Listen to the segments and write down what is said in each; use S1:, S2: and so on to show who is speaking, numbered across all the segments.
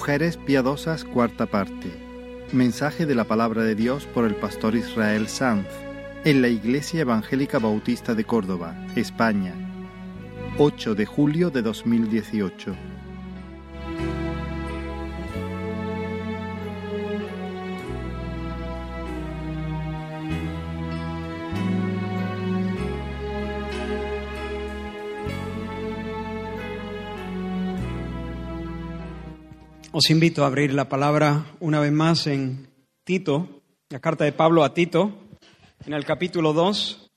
S1: Mujeres Piadosas, cuarta parte. Mensaje de la palabra de Dios por el pastor Israel Sanz en la Iglesia Evangélica Bautista de Córdoba, España, 8 de julio de 2018.
S2: Os invito a abrir la palabra una vez más en Tito, la carta de Pablo a Tito, en el capítulo 2.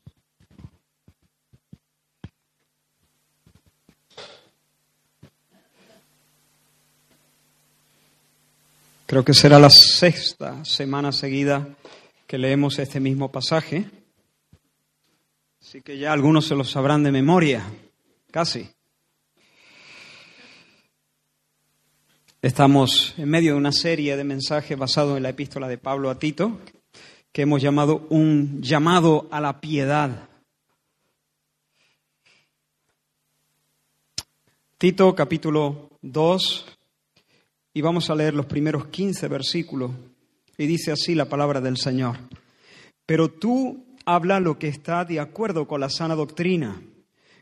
S2: Creo que será la sexta semana seguida que leemos este mismo pasaje. Así que ya algunos se lo sabrán de memoria, casi. Estamos en medio de una serie de mensajes basados en la epístola de Pablo a Tito, que hemos llamado un llamado a la piedad. Tito capítulo 2, y vamos a leer los primeros 15 versículos, y dice así la palabra del Señor. Pero tú habla lo que está de acuerdo con la sana doctrina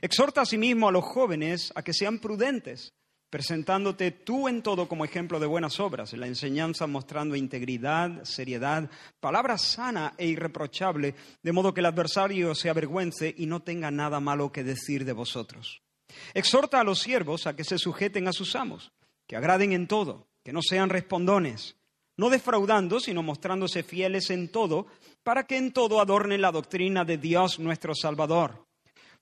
S2: Exhorta asimismo a los jóvenes a que sean prudentes, presentándote tú en todo como ejemplo de buenas obras, en la enseñanza mostrando integridad, seriedad, palabra sana e irreprochable, de modo que el adversario se avergüence y no tenga nada malo que decir de vosotros. Exhorta a los siervos a que se sujeten a sus amos, que agraden en todo, que no sean respondones, no defraudando, sino mostrándose fieles en todo, para que en todo adornen la doctrina de Dios nuestro Salvador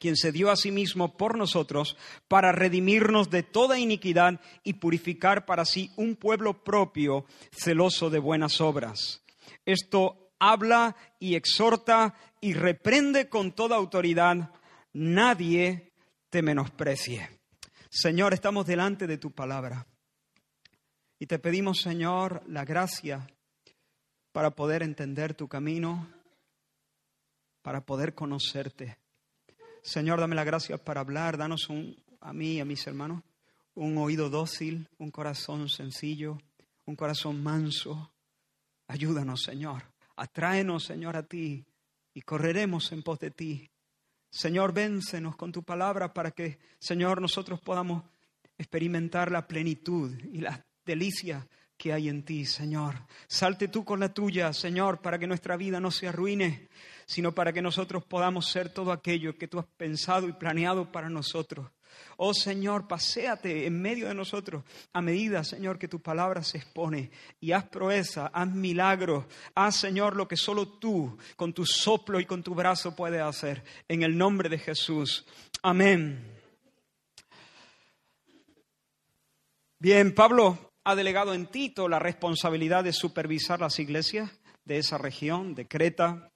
S2: quien se dio a sí mismo por nosotros para redimirnos de toda iniquidad y purificar para sí un pueblo propio celoso de buenas obras. Esto habla y exhorta y reprende con toda autoridad. Nadie te menosprecie. Señor, estamos delante de tu palabra y te pedimos, Señor, la gracia para poder entender tu camino, para poder conocerte Señor, dame la gracia para hablar, danos a mí y a mis hermanos un oído dócil, un corazón sencillo, un corazón manso. Ayúdanos, Señor. Atráenos, Señor, a ti y correremos en pos de ti. Señor, véncenos con tu palabra para que, Señor, nosotros podamos experimentar la plenitud y la delicia que hay en ti, Señor. Salte tú con la tuya, Señor, para que nuestra vida no se arruine, sino para que nosotros podamos ser todo aquello que tú has pensado y planeado para nosotros. Oh Señor, paséate en medio de nosotros a medida, Señor, que tu palabra se expone y haz proeza, haz milagros, haz, Señor, lo que solo tú, con tu soplo y con tu brazo, puedes hacer. En el nombre de Jesús. Amén. Bien, Pablo ha delegado en Tito la responsabilidad de supervisar las iglesias de esa región, de Creta.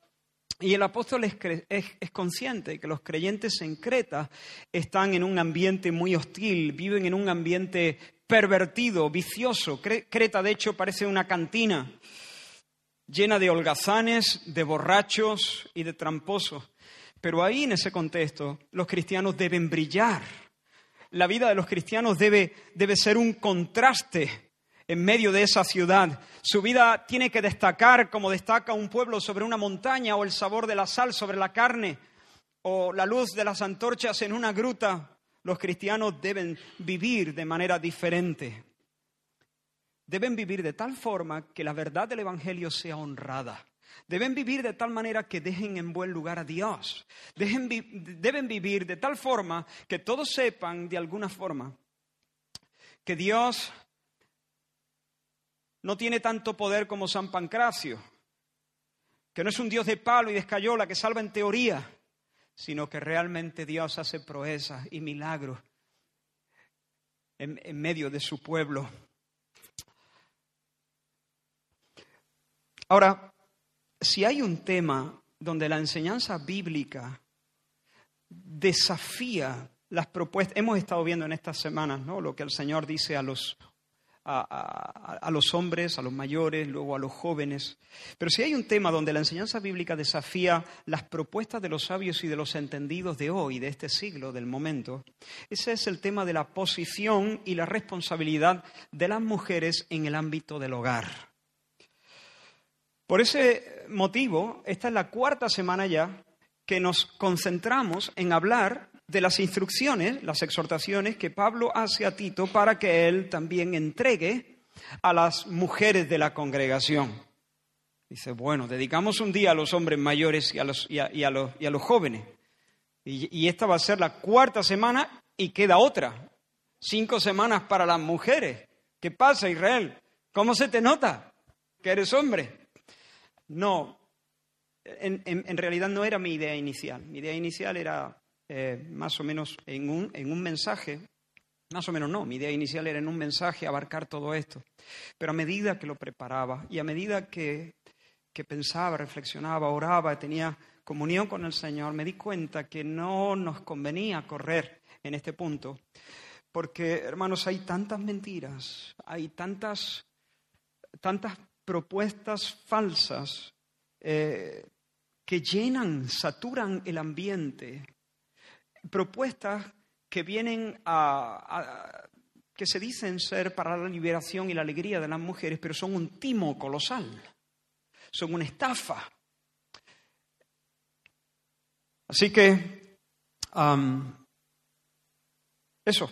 S2: Y el apóstol es, consciente que los creyentes en Creta están en un ambiente muy hostil, viven en un ambiente pervertido, vicioso. Creta, de hecho, parece una cantina llena de holgazanes, de borrachos y de tramposos. Pero ahí, en ese contexto, los cristianos deben brillar la vida de los cristianos debe, debe ser un contraste en medio de esa ciudad. Su vida tiene que destacar como destaca un pueblo sobre una montaña o el sabor de la sal sobre la carne o la luz de las antorchas en una gruta. Los cristianos deben vivir de manera diferente. Deben vivir de tal forma que la verdad del Evangelio sea honrada. Deben vivir de tal manera que dejen en buen lugar a Dios. deben vivir de tal forma que todos sepan de alguna forma que Dios no tiene tanto poder como San Pancracio, que no es un Dios de palo y de escayola que salva en teoría, sino que realmente Dios hace proezas y milagros en, en medio de su pueblo. Ahora, si hay un tema donde la enseñanza bíblica desafía las propuestas, hemos estado viendo en estas semanas ¿no? lo que el Señor dice a los, a, los hombres, a los mayores, luego a los jóvenes. Pero si hay un tema donde la enseñanza bíblica desafía las propuestas de los sabios y de los entendidos de hoy, de este siglo, del momento, ese es el tema de la posición y la responsabilidad de las mujeres en el ámbito del hogar. Por ese motivo, esta es la cuarta semana ya que nos concentramos en hablar de las instrucciones, las exhortaciones que Pablo hace a Tito para que él también entregue a las mujeres de la congregación. Dice, bueno, dedicamos un día a los hombres mayores y a los, y a, los, y a los jóvenes. Y, esta va a ser la cuarta semana y queda otra. Cinco semanas para las mujeres. ¿Qué pasa, Israel? ¿Cómo se te nota que eres hombre? No, en, realidad no era mi idea inicial. Mi idea inicial era eh, más o menos en un, en un mensaje, más o menos no, mi idea inicial era en un mensaje abarcar todo esto. Pero a medida que lo preparaba y a medida que, que pensaba, reflexionaba, oraba, tenía comunión con el Señor, me di cuenta que no nos convenía correr en este punto. Porque, hermanos, hay tantas mentiras, hay tantas, tantas propuestas falsas eh, que llenan, saturan el ambiente, propuestas que vienen a, que se dicen ser para la liberación y la alegría de las mujeres, pero son un timo colosal, son una estafa. Así que, eso,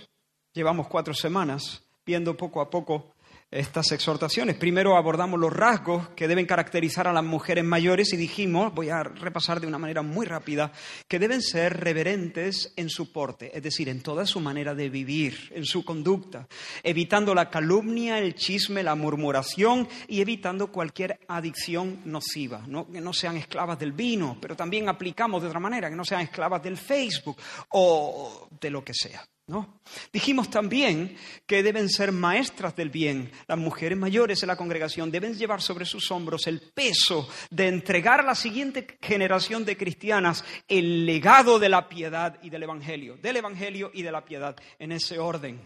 S2: llevamos cuatro semanas viendo poco a poco estas exhortaciones. Primero abordamos los rasgos que deben caracterizar a las mujeres mayores y dijimos, voy a repasar de una manera muy rápida, que deben ser reverentes en su porte, es decir, en toda su manera de vivir, en su conducta, evitando la calumnia, el chisme, la murmuración y evitando cualquier adicción nociva. No, que no sean esclavas del vino, pero también aplicamos de otra manera, que no sean esclavas del Facebook o de lo que sea. ¿No? Dijimos también que deben ser maestras del bien. Las mujeres mayores en la congregación deben llevar sobre sus hombros el peso de entregar a la siguiente generación de cristianas el legado de la piedad y del Evangelio, del Evangelio y de la piedad, en ese orden.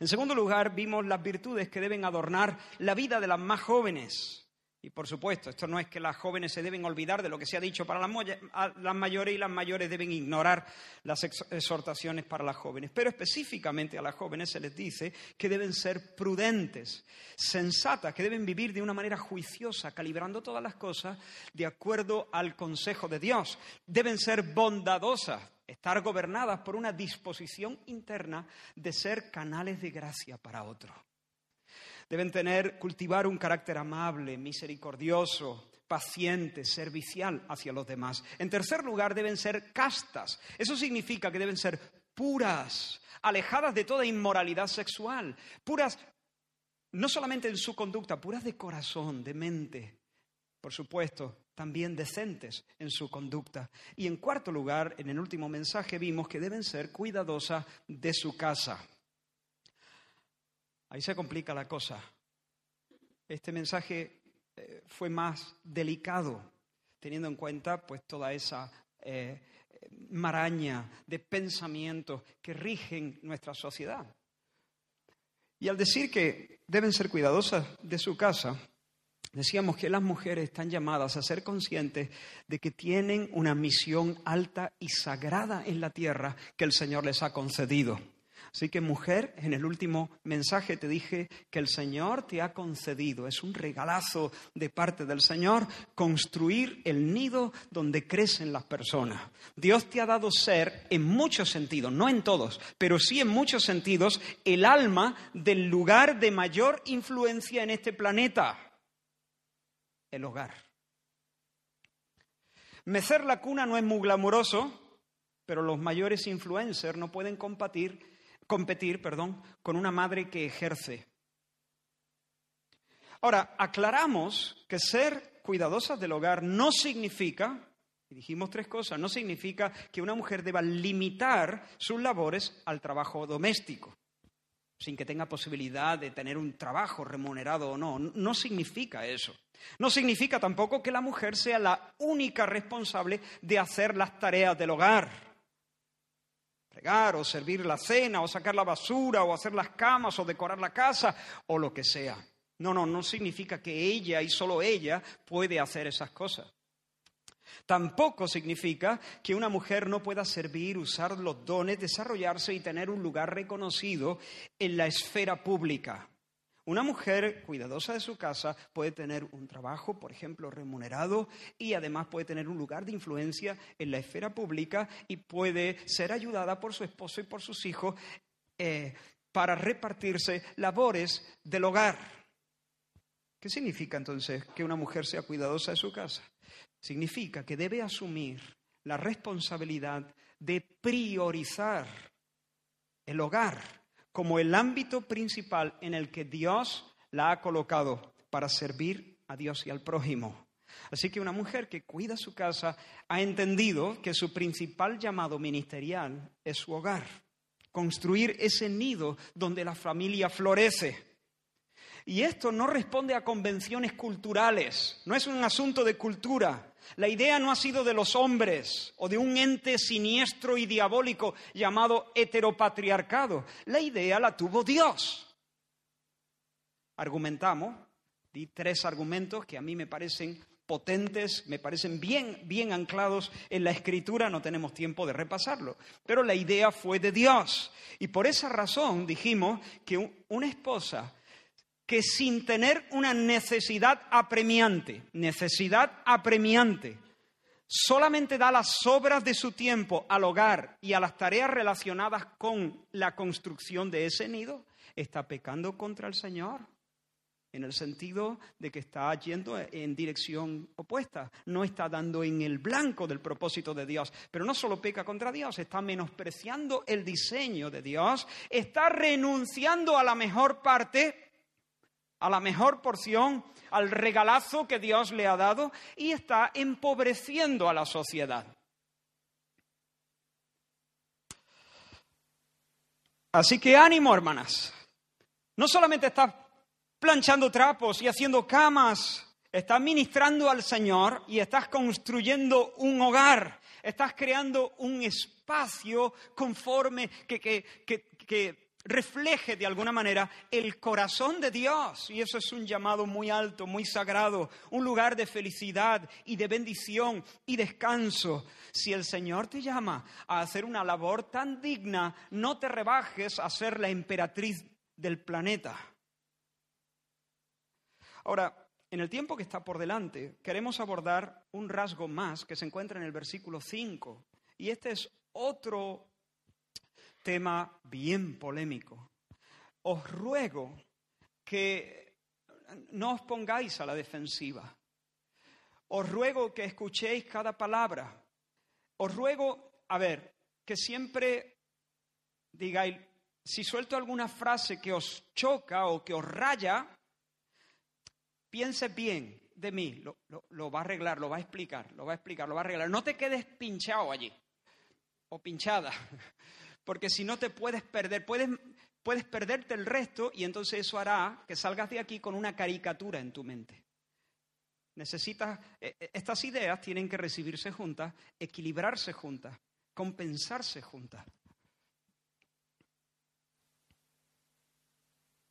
S2: En segundo lugar, vimos las virtudes que deben adornar la vida de las más jóvenes. Y por supuesto, esto no es que las jóvenes se deben olvidar de lo que se ha dicho para las mayores y las mayores deben ignorar las exhortaciones para las jóvenes. Pero específicamente a las jóvenes se les dice que deben ser prudentes, sensatas, que deben vivir de una manera juiciosa, calibrando todas las cosas de acuerdo al consejo de Dios. Deben ser bondadosas, estar gobernadas por una disposición interna de ser canales de gracia para otros. Deben tener, cultivar un carácter amable, misericordioso, paciente, servicial hacia los demás. En tercer lugar, deben ser castas. Eso significa que deben ser puras, alejadas de toda inmoralidad sexual, puras no solamente en su conducta, puras de corazón, de mente, por supuesto, también decentes en su conducta. Y en cuarto lugar, en el último mensaje vimos que deben ser cuidadosas de su casa. Ahí se complica la cosa. Este mensaje eh, fue más delicado, teniendo en cuenta pues toda esa eh, maraña de pensamientos que rigen nuestra sociedad. Y al decir que deben ser cuidadosas de su casa, decíamos que las mujeres están llamadas a ser conscientes de que tienen una misión alta y sagrada en la tierra que el Señor les ha concedido. Así que mujer, en el último mensaje te dije que el Señor te ha concedido, es un regalazo de parte del Señor, construir el nido donde crecen las personas. Dios te ha dado ser en muchos sentidos, no en todos, pero sí en muchos sentidos, el alma del lugar de mayor influencia en este planeta, el hogar. Mecer la cuna no es muy glamuroso, pero los mayores influencers no pueden competir, competir perdón, con una madre que ejerce. Ahora, aclaramos que ser cuidadosas del hogar no significa, y dijimos tres cosas, no significa que una mujer deba limitar sus labores al trabajo doméstico sin que tenga posibilidad de tener un trabajo remunerado o no. No significa eso. No significa tampoco que la mujer sea la única responsable de hacer las tareas del hogar. O servir la cena o sacar la basura o hacer las camas o decorar la casa o lo que sea. No, no, no significa que ella y solo ella puede hacer esas cosas. Tampoco significa que una mujer no pueda servir, usar los dones, desarrollarse y tener un lugar reconocido en la esfera pública. Una mujer cuidadosa de su casa puede tener un trabajo, por ejemplo, remunerado y además puede tener un lugar de influencia en la esfera pública y puede ser ayudada por su esposo y por sus hijos eh, para repartirse labores del hogar. ¿Qué significa entonces que una mujer sea cuidadosa de su casa? significa que debe asumir la responsabilidad de priorizar el hogar como el ámbito principal en el que Dios la ha colocado para servir a Dios y al prójimo. Así que una mujer que cuida su casa ha entendido que su principal llamado ministerial es su hogar, construir ese nido donde la familia florece. Y esto no responde a convenciones culturales, no es un asunto de cultura. La idea no ha sido de los hombres o de un ente siniestro y diabólico llamado heteropatriarcado. La idea la tuvo Dios. Argumentamos, di tres argumentos que a mí me parecen potentes, me parecen bien, bien anclados en la escritura, no tenemos tiempo de repasarlo. Pero la idea fue de Dios. Y por esa razón dijimos que una esposa que sin tener una necesidad apremiante, necesidad apremiante, solamente da las obras de su tiempo al hogar y a las tareas relacionadas con la construcción de ese nido, está pecando contra el Señor. En el sentido de que está yendo en dirección opuesta, no está dando en el blanco del propósito de Dios. Pero no solo peca contra Dios, está menospreciando el diseño de Dios, está renunciando a la mejor parte a la mejor porción, al regalazo que Dios le ha dado y está empobreciendo a la sociedad. Así que ánimo, hermanas. No solamente estás planchando trapos y haciendo camas, estás ministrando al Señor y estás construyendo un hogar, estás creando un espacio conforme que, que, que refleje de alguna manera el corazón de Dios. Y eso es un llamado muy alto, muy sagrado, un lugar de felicidad y de bendición y descanso. Si el Señor te llama a hacer una labor tan digna, no te rebajes a ser la emperatriz del planeta. Ahora, en el tiempo que está por delante, queremos abordar un rasgo más que se encuentra en el versículo 5. Y este es otro tema bien polémico. Os ruego que no os pongáis a la defensiva. Os ruego que escuchéis cada palabra. Os ruego, a ver, que siempre digáis, si suelto alguna frase que os choca o que os raya, piense bien de mí, lo, lo, va a arreglar, lo va a explicar, lo va a explicar, lo va a arreglar. No te quedes pinchado allí o pinchada porque si no te puedes perder, puedes, puedes perderte el resto y entonces eso hará que salgas de aquí con una caricatura en tu mente. Necesitas, eh, eh, estas ideas tienen que recibirse juntas, equilibrarse juntas, compensarse juntas.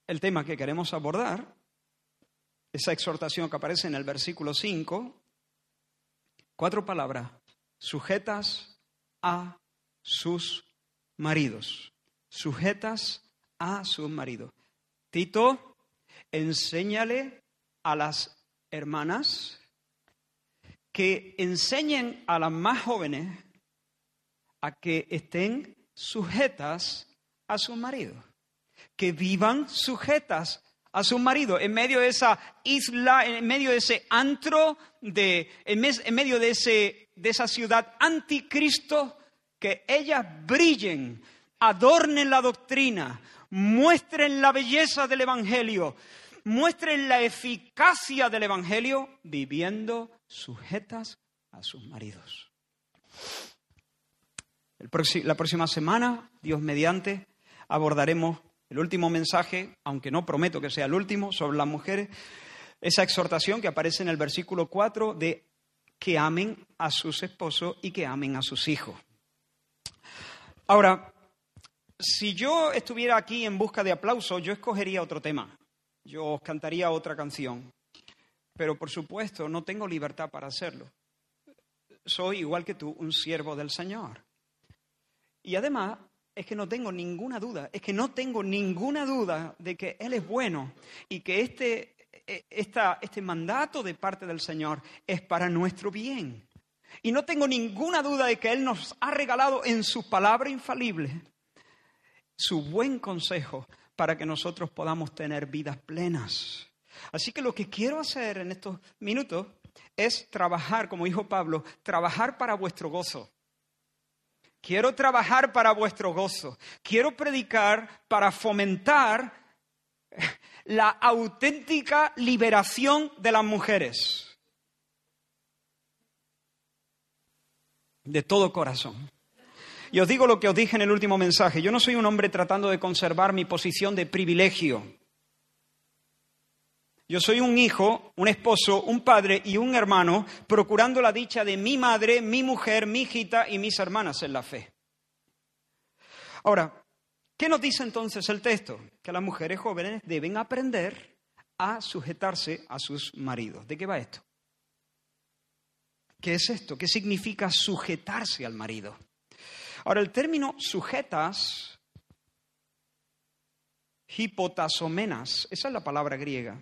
S2: El tema que queremos abordar, esa exhortación que aparece en el versículo 5, cuatro palabras, sujetas a sus maridos, sujetas a su marido. Tito, enséñale a las hermanas que enseñen a las más jóvenes a que estén sujetas a su marido, que vivan sujetas a su marido en medio de esa isla, en medio de ese antro, de, en medio de ese de esa ciudad anticristo, que ellas brillen, adornen la doctrina, muestren la belleza del Evangelio, muestren la eficacia del Evangelio viviendo sujetas a sus maridos. la próxima semana, Dios mediante, abordaremos el último mensaje, aunque no prometo que sea el último, sobre las mujeres, esa exhortación que aparece en el versículo 4 de que amen a sus esposos y que amen a sus hijos. Ahora, si yo estuviera aquí en busca de aplausos, yo escogería otro tema yo os cantaría otra canción. Pero por supuesto no tengo libertad para hacerlo. Soy igual que tú, un siervo del Señor. Y además es que no tengo ninguna duda, es que no tengo ninguna duda de que Él es bueno y que este, e, este mandato de parte del Señor es para nuestro bien. Y no tengo ninguna duda de que Él nos ha regalado en su palabra infalible su buen consejo para que nosotros podamos tener vidas plenas. Así que lo que quiero hacer en estos minutos es trabajar, como dijo Pablo, trabajar para vuestro gozo. Quiero trabajar para vuestro gozo. Quiero predicar para fomentar la auténtica liberación de las mujeres. De todo corazón. Y os digo lo que os dije en el último mensaje. Yo no soy un hombre tratando de conservar mi posición de privilegio. Yo soy un hijo, un esposo, un padre y un hermano procurando la dicha de mi madre, mi mujer, mi hijita y mis hermanas en la fe. Ahora, ¿qué nos dice entonces el texto? Que las mujeres jóvenes deben aprender a sujetarse a sus maridos. ¿De qué va esto? ¿Qué es esto? ¿Qué significa sujetarse al marido? Ahora, el término sujetas, hipotasomenas, esa es la palabra griega.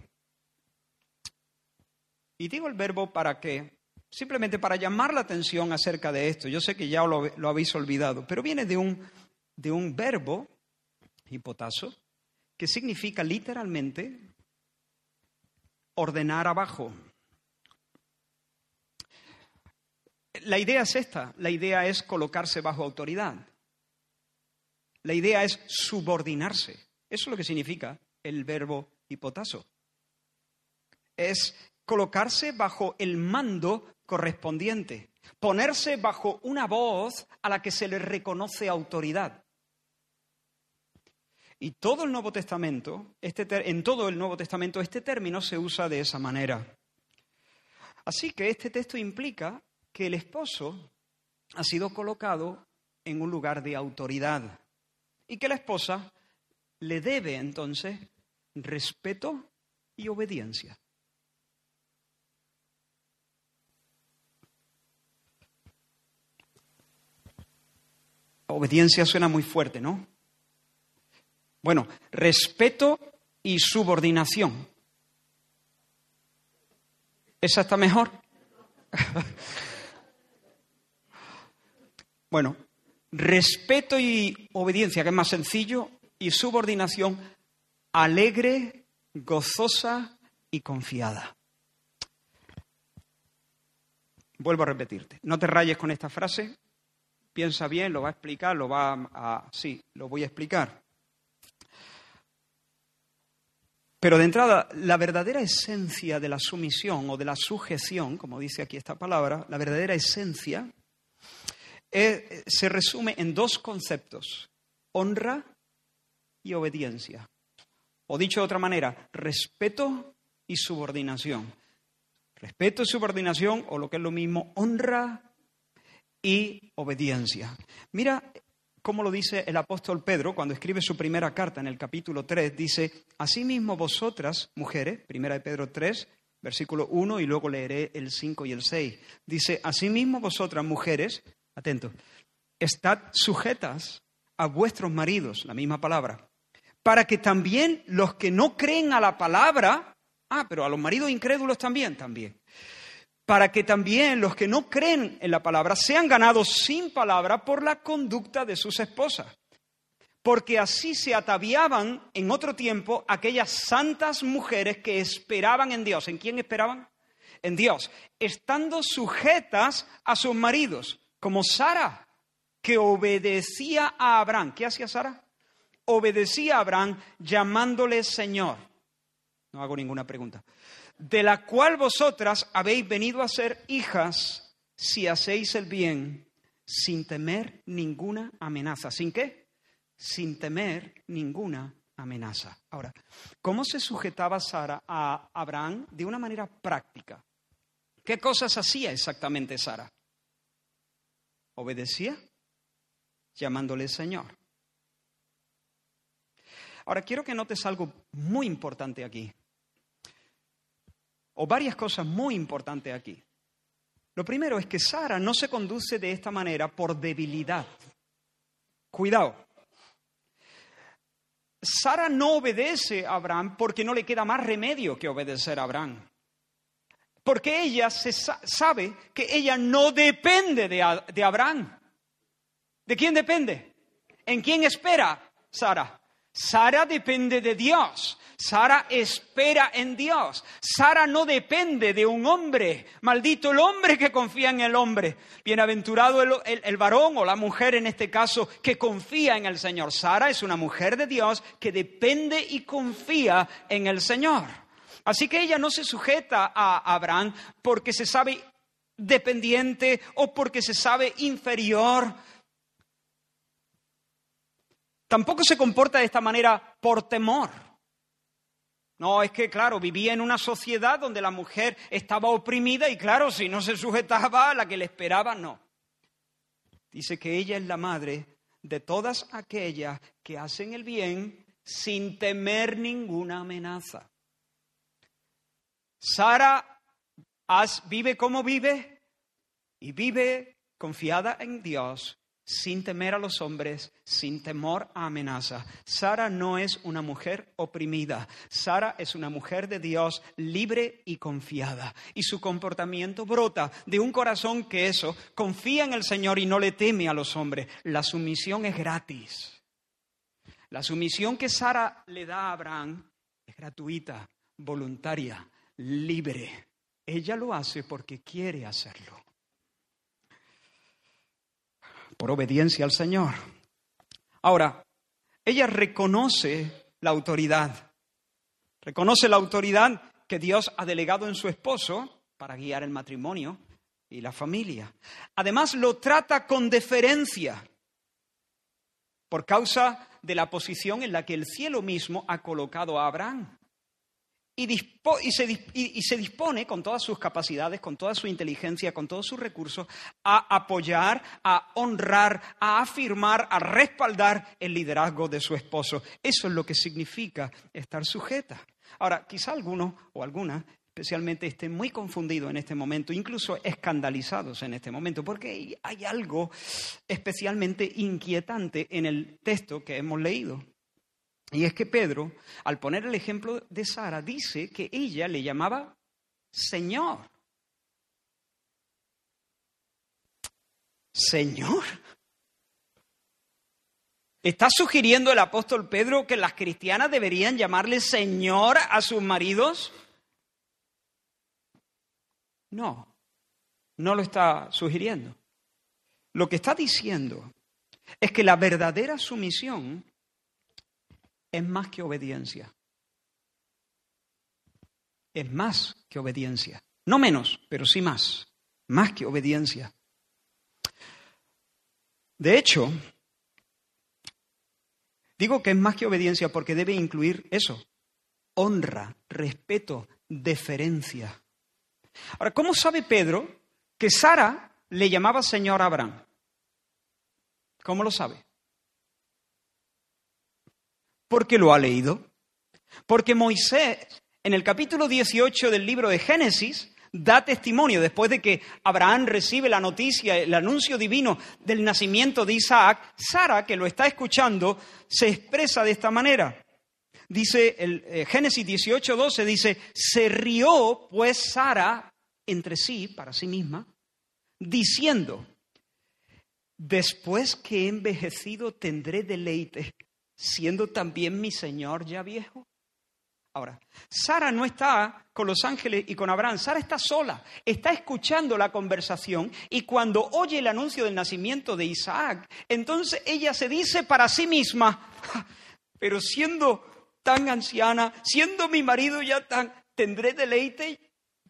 S2: Y digo el verbo para qué, simplemente para llamar la atención acerca de esto. Yo sé que ya lo, habéis olvidado, pero viene de un, de un verbo, hipotaso, que significa literalmente ordenar abajo. La idea es esta, la idea es colocarse bajo autoridad. La idea es subordinarse. Eso es lo que significa el verbo hipotaso. Es colocarse bajo el mando correspondiente, ponerse bajo una voz a la que se le reconoce autoridad. Y todo el Nuevo Testamento, este en todo el Nuevo Testamento, este término se usa de esa manera. Así que este texto implica que el esposo ha sido colocado en un lugar de autoridad y que la esposa le debe entonces respeto y obediencia. Obediencia suena muy fuerte, ¿no? Bueno, respeto y subordinación. ¿Esa está mejor? Bueno, respeto y obediencia, que es más sencillo, y subordinación alegre, gozosa y confiada. Vuelvo a repetirte, no te rayes con esta frase, piensa bien, lo va a explicar, lo va a... Sí, lo voy a explicar. Pero de entrada, la verdadera esencia de la sumisión o de la sujeción, como dice aquí esta palabra, la verdadera esencia se resume en dos conceptos, honra y obediencia. O dicho de otra manera, respeto y subordinación. Respeto y subordinación, o lo que es lo mismo, honra y obediencia. Mira cómo lo dice el apóstol Pedro cuando escribe su primera carta en el capítulo 3. Dice, Asimismo vosotras, mujeres, primera de Pedro 3, versículo 1 y luego leeré el 5 y el 6. Dice, Asimismo vosotras, mujeres, Atento. Estad sujetas a vuestros maridos, la misma palabra, para que también los que no creen a la palabra, ah, pero a los maridos incrédulos también, también, para que también los que no creen en la palabra sean ganados sin palabra por la conducta de sus esposas. Porque así se ataviaban en otro tiempo aquellas santas mujeres que esperaban en Dios. ¿En quién esperaban? en Dios, estando sujetas a sus maridos, como Sara, que obedecía a Abraham. ¿Qué hacía Sara? Obedecía a Abraham llamándole Señor. No hago ninguna pregunta. De la cual vosotras habéis venido a ser hijas si hacéis el bien sin temer ninguna amenaza. ¿Sin qué? Sin temer ninguna amenaza. Ahora, ¿cómo se sujetaba Sara a Abraham de una manera práctica? ¿Qué cosas hacía exactamente Sara? Obedecía llamándole Señor. Ahora, quiero que notes algo muy importante aquí, o varias cosas muy importantes aquí. Lo primero es que Sara no se conduce de esta manera por debilidad. Cuidado. Sara no obedece a Abraham porque no le queda más remedio que obedecer a Abraham. Porque ella se sabe que ella no depende de, Abraham. ¿De quién depende? ¿En quién espera Sara? Sara depende de Dios. Sara espera en Dios. Sara no depende de un hombre. Maldito el hombre que confía en el hombre. Bienaventurado el, varón o la mujer en este caso que confía en el Señor. Sara es una mujer de Dios que depende y confía en el Señor. Así que ella no se sujeta a Abraham porque se sabe dependiente o porque se sabe inferior Tampoco se comporta de esta manera por temor. No, es que, claro, vivía en una sociedad donde la mujer estaba oprimida y, claro, si no se sujetaba a la que le esperaba, no. Dice que ella es la madre de todas aquellas que hacen el bien sin temer ninguna amenaza. Sara vive como vive y vive confiada en Dios sin temer a los hombres, sin temor a amenaza. Sara no es una mujer oprimida. Sara es una mujer de Dios libre y confiada. Y su comportamiento brota de un corazón que eso confía en el Señor y no le teme a los hombres. La sumisión es gratis. La sumisión que Sara le da a Abraham es gratuita, voluntaria, libre. Ella lo hace porque quiere hacerlo por obediencia al Señor. Ahora, ella reconoce la autoridad, reconoce la autoridad que Dios ha delegado en su esposo para guiar el matrimonio y la familia. Además, lo trata con deferencia por causa de la posición en la que el cielo mismo ha colocado a Abraham y, se, dispone con todas sus capacidades, con toda su inteligencia, con todos sus recursos, a apoyar, a honrar, a afirmar, a respaldar el liderazgo de su esposo. Eso es lo que significa estar sujeta. Ahora, quizá alguno o alguna especialmente estén muy confundidos en este momento, incluso escandalizados en este momento, porque hay algo especialmente inquietante en el texto que hemos leído. Y es que Pedro, al poner el ejemplo de Sara, dice que ella le llamaba Señor. Señor. ¿Está sugiriendo el apóstol Pedro que las cristianas deberían llamarle Señor a sus maridos? No, no lo está sugiriendo. Lo que está diciendo es que la verdadera sumisión es más que obediencia. Es más que obediencia. No menos, pero sí más. Más que obediencia. De hecho, digo que es más que obediencia porque debe incluir eso. Honra, respeto, deferencia. Ahora, ¿cómo sabe Pedro que Sara le llamaba Señor Abraham? ¿Cómo lo sabe? Porque lo ha leído. Porque Moisés, en el capítulo 18 del libro de Génesis, da testimonio después de que Abraham recibe la noticia, el anuncio divino del nacimiento de Isaac, Sara, que lo está escuchando, se expresa de esta manera. Dice el eh, Génesis 18, 12, dice, se rió pues Sara entre sí, para sí misma, diciendo, después que he envejecido tendré deleite siendo también mi Señor ya viejo? Ahora, Sara no está con los ángeles y con Abraham, Sara está sola, está escuchando la conversación y cuando oye el anuncio del nacimiento de Isaac, entonces ella se dice para sí misma, pero siendo tan anciana, siendo mi marido ya tan, ¿tendré deleite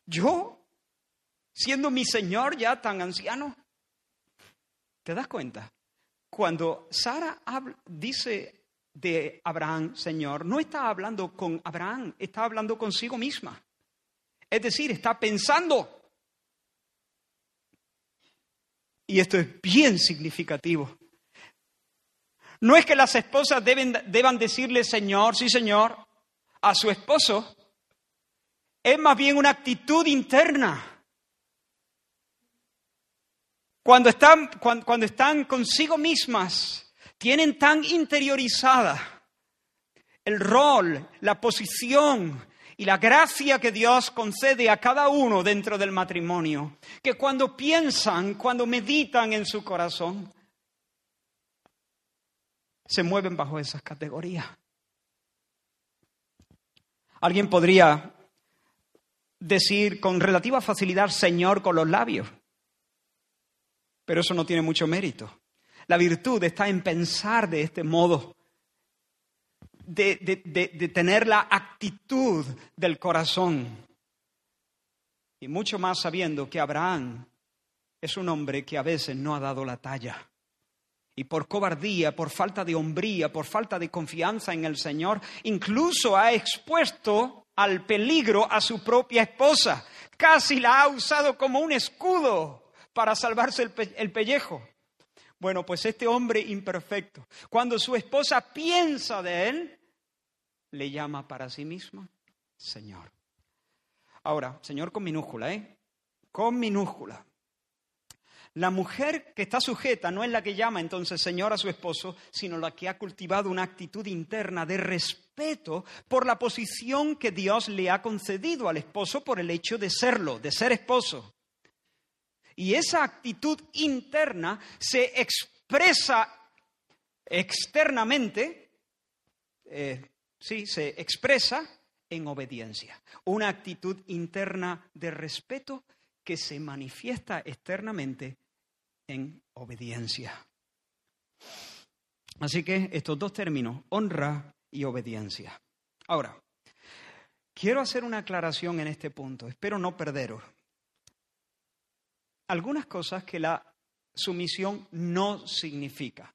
S2: yo? Siendo mi Señor ya tan anciano. ¿Te das cuenta? Cuando Sara dice de Abraham, Señor, no está hablando con Abraham, está hablando consigo misma. Es decir, está pensando. Y esto es bien significativo. No es que las esposas deben, deban decirle Señor, sí Señor, a su esposo. Es más bien una actitud interna. Cuando están, cuando están consigo mismas, tienen tan interiorizada el rol, la posición y la gracia que Dios concede a cada uno dentro del matrimonio, que cuando piensan, cuando meditan en su corazón, se mueven bajo esas categorías. Alguien podría decir con relativa facilidad Señor con los labios, pero eso no tiene mucho mérito. La virtud está en pensar de este modo, de, tener la actitud del corazón. Y mucho más sabiendo que Abraham es un hombre que a veces no ha dado la talla. Y por cobardía, por falta de hombría, por falta de confianza en el Señor, incluso ha expuesto al peligro a su propia esposa. Casi la ha usado como un escudo para salvarse el pellejo. Bueno, pues este hombre imperfecto, cuando su esposa piensa de él, le llama para sí misma Señor. Ahora, Señor con minúscula, ¿eh? Con minúscula. La mujer que está sujeta no es la que llama entonces Señor a su esposo, sino la que ha cultivado una actitud interna de respeto por la posición que Dios le ha concedido al esposo por el hecho de serlo, de ser esposo. Y esa actitud interna se expresa externamente, eh, sí, se expresa en obediencia. Una actitud interna de respeto que se manifiesta externamente en obediencia. Así que estos dos términos, honra y obediencia. Ahora, quiero hacer una aclaración en este punto, espero no perderos algunas cosas que la sumisión no significa.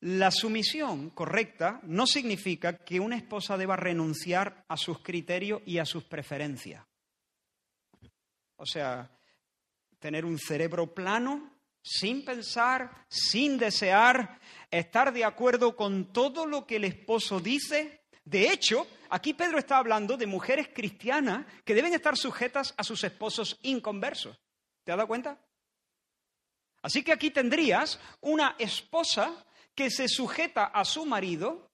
S2: La sumisión correcta no significa que una esposa deba renunciar a sus criterios y a sus preferencias. O sea, tener un cerebro plano, sin pensar, sin desear, estar de acuerdo con todo lo que el esposo dice. De hecho, Aquí Pedro está hablando de mujeres cristianas que deben estar sujetas a sus esposos inconversos. ¿Te has dado cuenta? Así que aquí tendrías una esposa que se sujeta a su marido,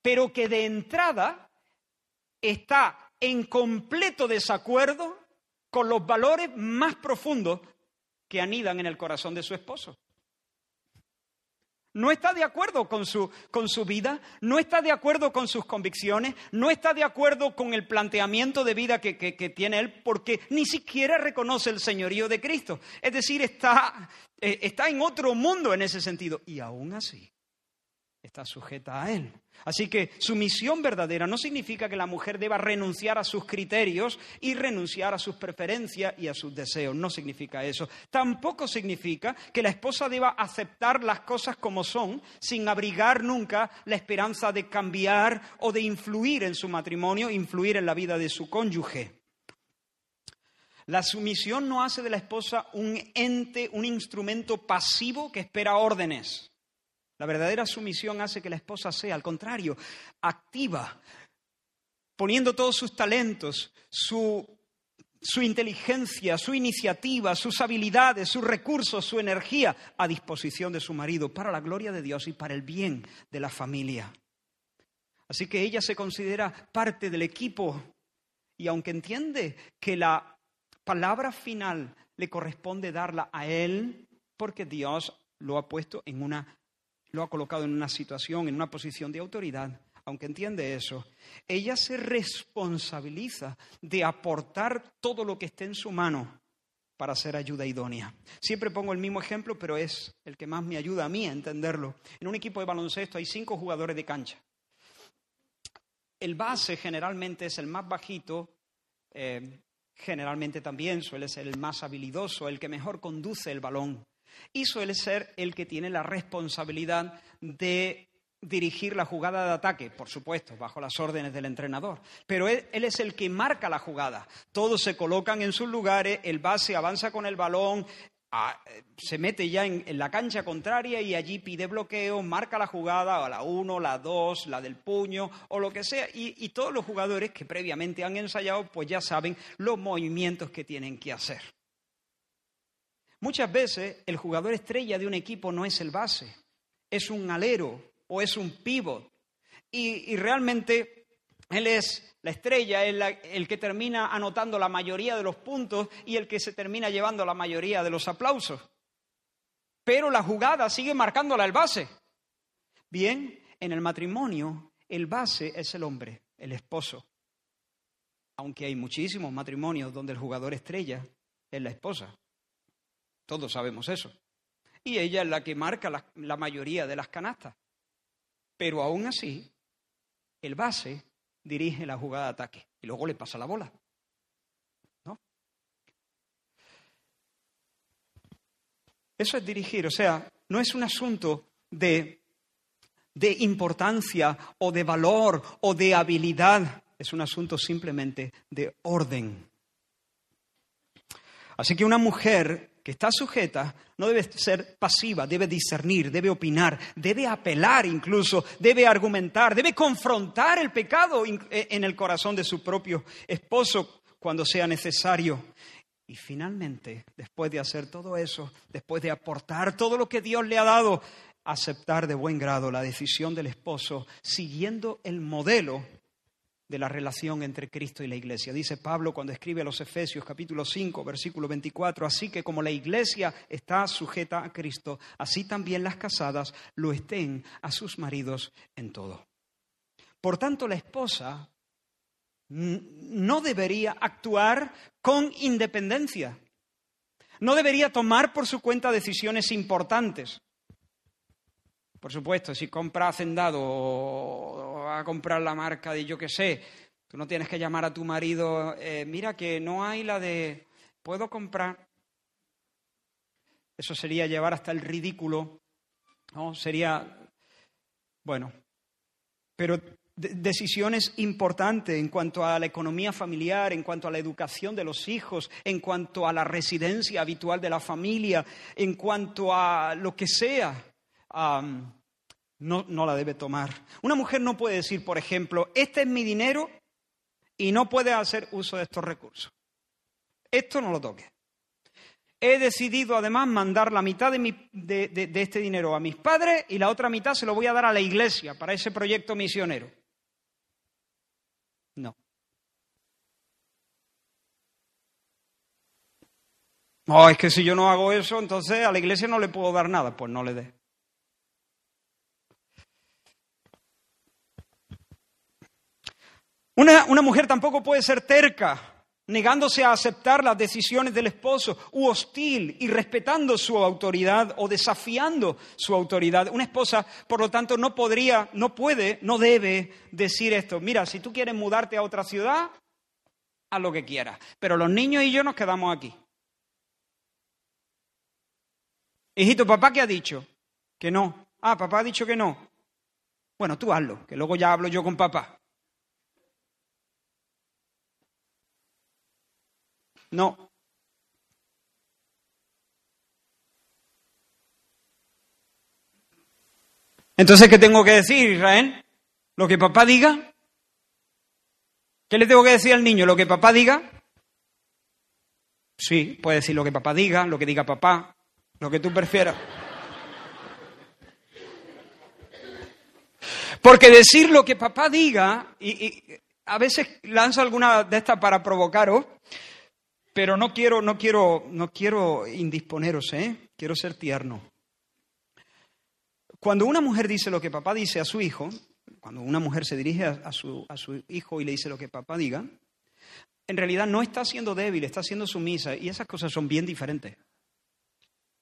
S2: pero que de entrada está en completo desacuerdo con los valores más profundos que anidan en el corazón de su esposo no está de acuerdo con su, con su, vida, no está de acuerdo con sus convicciones, no está de acuerdo con el planteamiento de vida que, tiene él, porque ni siquiera reconoce el señorío de Cristo. Es decir, está, eh, está en otro mundo en ese sentido. Y aún así, está sujeta a él. Así que su misión verdadera no significa que la mujer deba renunciar a sus criterios y renunciar a sus preferencias y a sus deseos. No significa eso. Tampoco significa que la esposa deba aceptar las cosas como son sin abrigar nunca la esperanza de cambiar o de influir en su matrimonio, influir en la vida de su cónyuge. La sumisión no hace de la esposa un ente, un instrumento pasivo que espera órdenes. La verdadera sumisión hace que la esposa sea, al contrario, activa, poniendo todos sus talentos, su, inteligencia, su iniciativa, sus habilidades, sus recursos, su energía a disposición de su marido para la gloria de Dios y para el bien de la familia. Así que ella se considera parte del equipo y aunque entiende que la palabra final le corresponde darla a él, porque Dios lo ha puesto en una lo ha colocado en una situación, en una posición de autoridad, aunque entiende eso, ella se responsabiliza de aportar todo lo que esté en su mano para hacer ayuda idónea. Siempre pongo el mismo ejemplo, pero es el que más me ayuda a mí a entenderlo. En un equipo de baloncesto hay cinco jugadores de cancha. El base generalmente es el más bajito, eh, generalmente también suele ser el más habilidoso, el que mejor conduce el balón. Y suele ser el que tiene la responsabilidad de dirigir la jugada de ataque, por supuesto, bajo las órdenes del entrenador. Pero él, es el que marca la jugada. Todos se colocan en sus lugares, el base avanza con el balón, se mete ya en, la cancha contraria y allí pide bloqueo, marca la jugada, a la 1, la 2, la del puño o lo que sea. Y, y todos los jugadores que previamente han ensayado, pues ya saben los movimientos que tienen que hacer. Muchas veces el jugador estrella de un equipo no es el base, es un alero, o es un pivot. Y, realmente él es la estrella, es el que termina anotando la mayoría de los puntos y el que se termina llevando la mayoría de los aplausos. Pero la jugada sigue marcándola el base. Bien, en el matrimonio el base es el hombre, el esposo. Aunque hay muchísimos matrimonios donde el jugador estrella es la esposa. Todos sabemos eso. Y ella es la que marca la mayoría de las canastas. Pero aún así, el base dirige la jugada de ataque y luego le pasa la bola. ¿No? Eso es dirigir, o sea, no es un asunto de, de importancia o de valor o de habilidad, es un asunto simplemente de orden. Así que una mujer que está sujeta no debe ser pasiva, debe discernir, debe opinar, debe apelar incluso, debe argumentar, debe confrontar el pecado eh, en el corazón de su propio esposo cuando sea necesario. Y finalmente, después de hacer todo eso, después de aportar todo lo que Dios le ha dado, aceptar de buen grado la decisión del esposo siguiendo el modelo de la relación entre Cristo y la iglesia. Dice Pablo cuando escribe a los Efesios capítulo 5, versículo 24, así que como la iglesia está sujeta a Cristo, así también las casadas lo estén a sus maridos en todo. Por tanto, la esposa no debería actuar con independencia, no debería tomar por su cuenta decisiones importantes. Por supuesto, si compra hacendado va a comprar la marca de yo qué sé, tú no tienes que llamar a tu marido, eh, mira que no hay la de, puedo comprar. Eso sería llevar hasta el ridículo, ¿no? Sería, bueno, pero decisiones importantes en cuanto a la economía familiar, en cuanto a la educación de los hijos, en cuanto a la residencia habitual de la familia, en cuanto a lo que sea no, no la debe tomar. Una mujer no puede decir, por ejemplo, este es mi dinero y no puede hacer uso de estos recursos. Esto no lo toque. He decidido además mandar la mitad de, de, este dinero a mis padres y la otra mitad se lo voy a dar a la iglesia para ese proyecto misionero. No. No, es que si yo no hago eso, entonces a la iglesia no le puedo dar nada. Pues no le dé. Una, mujer tampoco puede ser terca, negándose a aceptar las decisiones del esposo, u hostil, y respetando su autoridad o desafiando su autoridad. Una esposa, por lo tanto, no podría, no puede, no debe decir esto. Mira, si tú quieres mudarte a otra ciudad, haz lo que quieras. Pero los niños y yo nos quedamos aquí. Hijito, papá, ¿qué ha dicho? Que no. Ah, papá ha dicho que no. Bueno, tú hazlo, que luego ya hablo yo con papá. No. Entonces, ¿qué tengo que decir, Israel? ¿Lo que papá diga? ¿Qué le tengo que decir al niño? ¿Lo que papá diga? Sí, puede decir lo que papá diga, lo que diga papá, lo que tú prefieras. Porque decir lo que papá diga, y, a veces lanzo alguna de estas para provocaros, pero no quiero, no quiero, no quiero indisponeros, ¿eh? Quiero ser tierno. Cuando una mujer dice lo que papá dice a su hijo, cuando una mujer se dirige a, su, a su hijo y le dice lo que papá diga, en realidad no está siendo débil, está siendo sumisa y esas cosas son bien diferentes.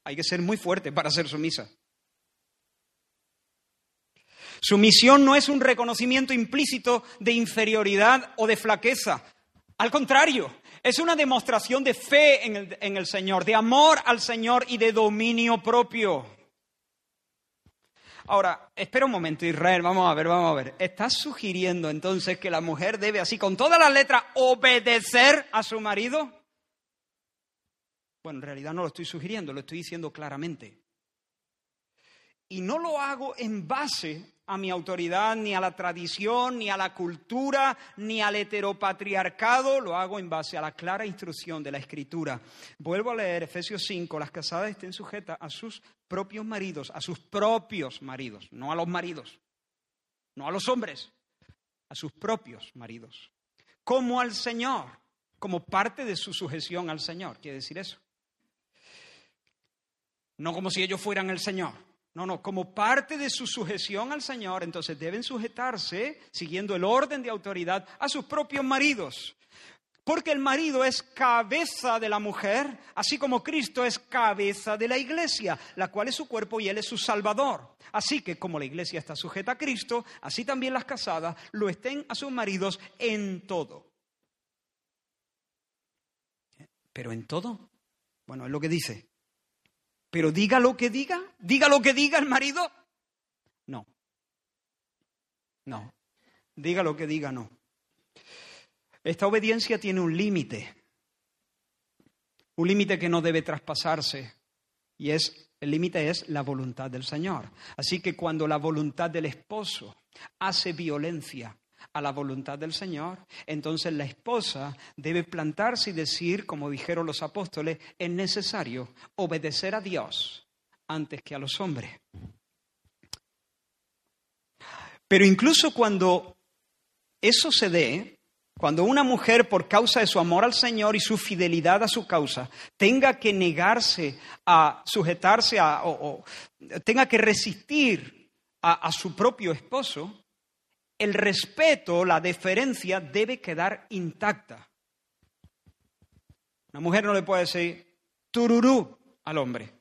S2: Hay que ser muy fuerte para ser sumisa. Sumisión no es un reconocimiento implícito de inferioridad o de flaqueza. Al contrario, es una demostración de fe en el, en el, Señor, de amor al Señor y de dominio propio. Ahora, espera un momento, Israel, vamos a ver, vamos a ver. ¿Estás sugiriendo entonces que la mujer debe así, con todas las letras, obedecer a su marido? Bueno, en realidad no lo estoy sugiriendo, lo estoy diciendo claramente. Y no lo hago en base a mi autoridad, ni a la tradición, ni a la cultura, ni al heteropatriarcado, lo hago en base a la clara instrucción de la Escritura. Vuelvo a leer Efesios 5, las casadas estén sujetas a sus propios maridos, a sus propios maridos, no a los maridos, no a los hombres, a sus propios maridos, como al Señor, como parte de su sujeción al Señor, quiere decir eso. No como si ellos fueran el Señor. No, no, como parte de su sujeción al Señor, entonces deben sujetarse, siguiendo el orden de autoridad, a sus propios maridos. Porque el marido es cabeza de la mujer, así como Cristo es cabeza de la iglesia, la cual es su cuerpo y él es su salvador. Así que como la iglesia está sujeta a Cristo, así también las casadas lo estén a sus maridos en todo. Pero en todo, bueno, es lo que dice. Pero diga lo que diga, diga lo que diga el marido. No. No. Diga lo que diga, no. Esta obediencia tiene un límite. Un límite que no debe traspasarse. Y es, el límite es la voluntad del Señor. Así que cuando la voluntad del esposo hace violencia a la voluntad del Señor, entonces la esposa debe plantarse y decir, como dijeron los apóstoles, es necesario obedecer a Dios antes que a los hombres. Pero incluso cuando eso se dé, cuando una mujer, por causa de su amor al Señor y su fidelidad a su causa, tenga que negarse a sujetarse a, o, tenga que resistir a su propio esposo, el respeto, la deferencia debe quedar intacta. Una mujer no le puede decir tururú al hombre.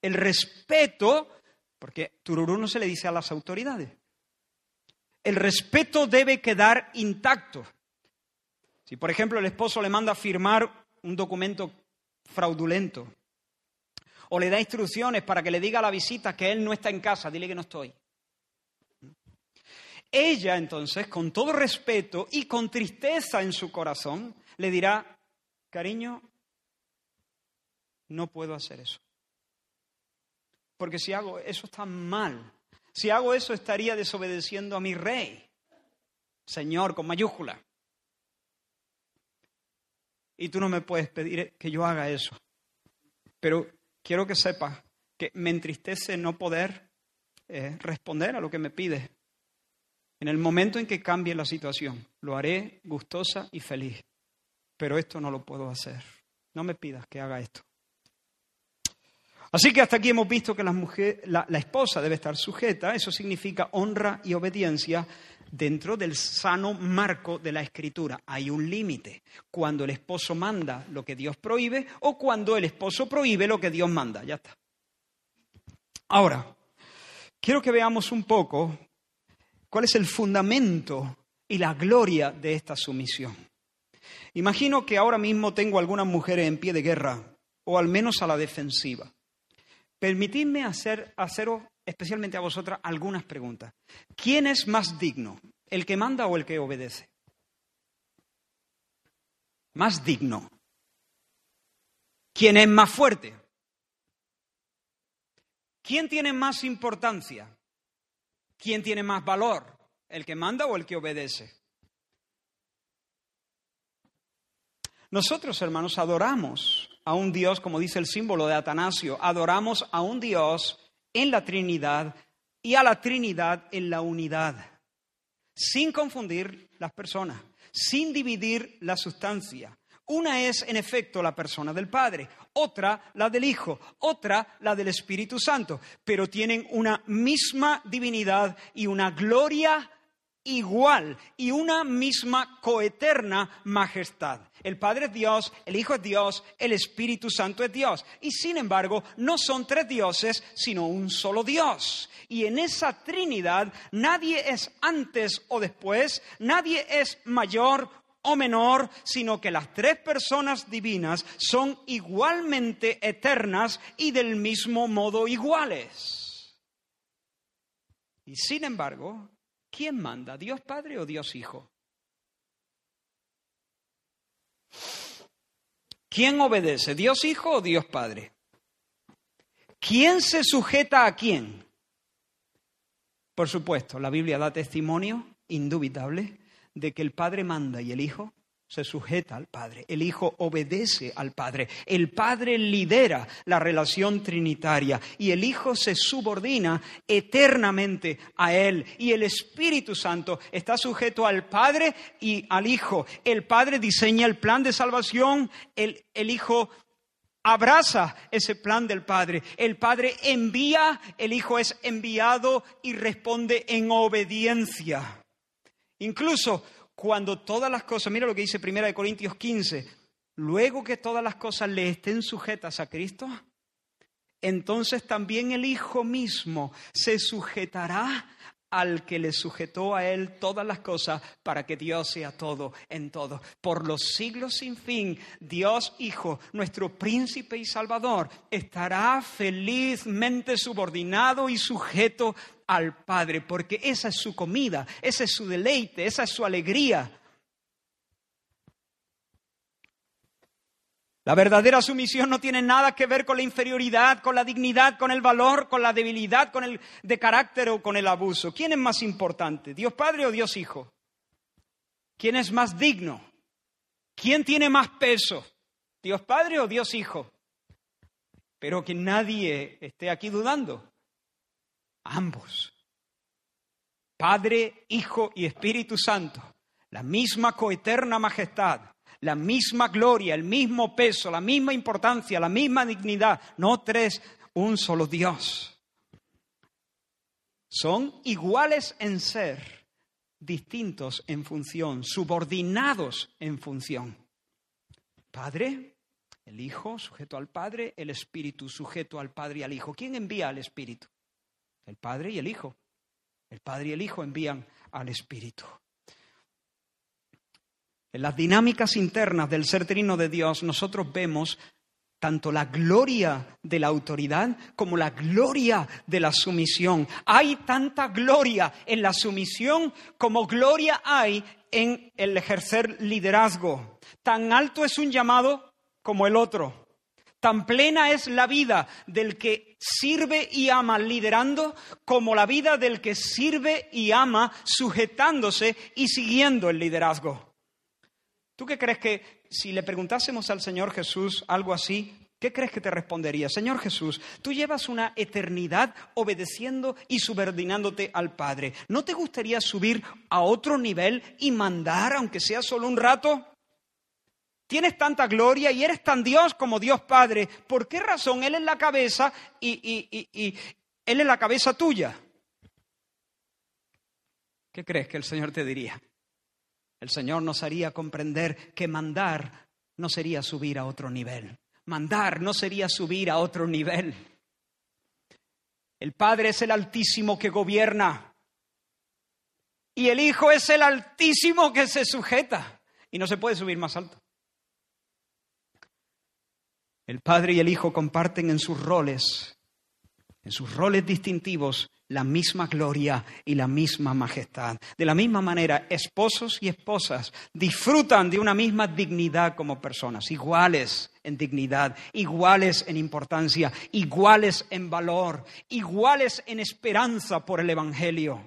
S2: El respeto, porque tururú no se le dice a las autoridades. El respeto debe quedar intacto. Si, por ejemplo, el esposo le manda a firmar un documento fraudulento o le da instrucciones para que le diga a la visita que él no está en casa, dile que no estoy. Ella entonces, con todo respeto y con tristeza en su corazón, le dirá, cariño, no puedo hacer eso. Porque si hago eso está mal. Si hago eso estaría desobedeciendo a mi rey, Señor con mayúscula. Y tú no me puedes pedir que yo haga eso. Pero quiero que sepas que me entristece no poder eh, responder a lo que me pides. En el momento en que cambie la situación, lo haré gustosa y feliz. Pero esto no lo puedo hacer. No me pidas que haga esto. Así que hasta aquí hemos visto que la, mujer, la, esposa debe estar sujeta. Eso significa honra y obediencia dentro del sano marco de la escritura. Hay un límite. Cuando el esposo manda lo que Dios prohíbe o cuando el esposo prohíbe lo que Dios manda. Ya está. Ahora, quiero que veamos un poco ¿Cuál es el fundamento y la gloria de esta sumisión? Imagino que ahora mismo tengo algunas mujeres en pie de guerra, o al menos a la defensiva. Permitidme hacer, haceros, especialmente a vosotras, algunas preguntas. ¿Quién es más digno, el que manda o el que obedece? Más digno. ¿Quién es más fuerte? ¿Quién tiene más importancia? ¿Quién tiene más valor? ¿El que manda o el que obedece? Nosotros, hermanos, adoramos a un Dios, como dice el símbolo de Atanasio, adoramos a un Dios en la Trinidad y a la Trinidad en la unidad, sin confundir las personas, sin dividir la sustancia. Una es, en efecto, la persona del Padre, otra la del Hijo, otra la del Espíritu Santo, pero tienen una misma divinidad y una gloria igual y una misma coeterna majestad. El Padre es Dios, el Hijo es Dios, el Espíritu Santo es Dios. Y sin embargo, no son tres dioses, sino un solo Dios. Y en esa Trinidad nadie es antes o después, nadie es mayor o menor, sino que las tres personas divinas son igualmente eternas y del mismo modo iguales. Y sin embargo, ¿quién manda? ¿Dios Padre o Dios Hijo? ¿Quién obedece? ¿Dios Hijo o Dios Padre? ¿Quién se sujeta a quién? Por supuesto, la Biblia da testimonio indubitable de que el Padre manda y el Hijo se sujeta al Padre, el Hijo obedece al Padre, el Padre lidera la relación trinitaria y el Hijo se subordina eternamente a Él y el Espíritu Santo está sujeto al Padre y al Hijo. El Padre diseña el plan de salvación, el, el Hijo abraza ese plan del Padre. El Padre envía, el Hijo es enviado y responde en obediencia. Incluso cuando todas las cosas, mira lo que dice 1 Corintios 15, luego que todas las cosas le estén sujetas a Cristo, entonces también el Hijo mismo se sujetará al que le sujetó a él todas las cosas para que Dios sea todo en todo. Por los siglos sin fin, Dios Hijo, nuestro príncipe y salvador, estará felizmente subordinado y sujeto al Padre, porque esa es su comida, ese es su deleite, esa es su alegría. La verdadera sumisión no tiene nada que ver con la inferioridad, con la dignidad, con el valor, con la debilidad, con el de carácter o con el abuso. ¿Quién es más importante, Dios Padre o Dios Hijo? ¿Quién es más digno? ¿Quién tiene más peso, Dios Padre o Dios Hijo? Pero que nadie esté aquí dudando. Ambos. Padre, Hijo y Espíritu Santo. La misma coeterna majestad la misma gloria, el mismo peso, la misma importancia, la misma dignidad, no tres, un solo Dios. Son iguales en ser, distintos en función, subordinados en función. Padre, el Hijo sujeto al Padre, el Espíritu sujeto al Padre y al Hijo. ¿Quién envía al Espíritu? El Padre y el Hijo. El Padre y el Hijo envían al Espíritu. En las dinámicas internas del ser trino de Dios, nosotros vemos tanto la gloria de la autoridad como la gloria de la sumisión. Hay tanta gloria en la sumisión como gloria hay en el ejercer liderazgo. Tan alto es un llamado como el otro. Tan plena es la vida del que sirve y ama liderando como la vida del que sirve y ama sujetándose y siguiendo el liderazgo. ¿Tú qué crees que si le preguntásemos al Señor Jesús algo así, ¿qué crees que te respondería? Señor Jesús, tú llevas una eternidad obedeciendo y subordinándote al Padre. ¿No te gustaría subir a otro nivel y mandar, aunque sea solo un rato? Tienes tanta gloria y eres tan Dios como Dios Padre. ¿Por qué razón Él es la cabeza y, y Él es la cabeza tuya? ¿Qué crees que el Señor te diría? El Señor nos haría comprender que mandar no sería subir a otro nivel. Mandar no sería subir a otro nivel. El Padre es el Altísimo que gobierna y el Hijo es el Altísimo que se sujeta y no se puede subir más alto. El Padre y el Hijo comparten en sus roles, en sus roles distintivos, la misma gloria y la misma majestad. De la misma manera, esposos y esposas disfrutan de una misma dignidad como personas, iguales en dignidad, iguales en importancia, iguales en valor, iguales en esperanza por el Evangelio.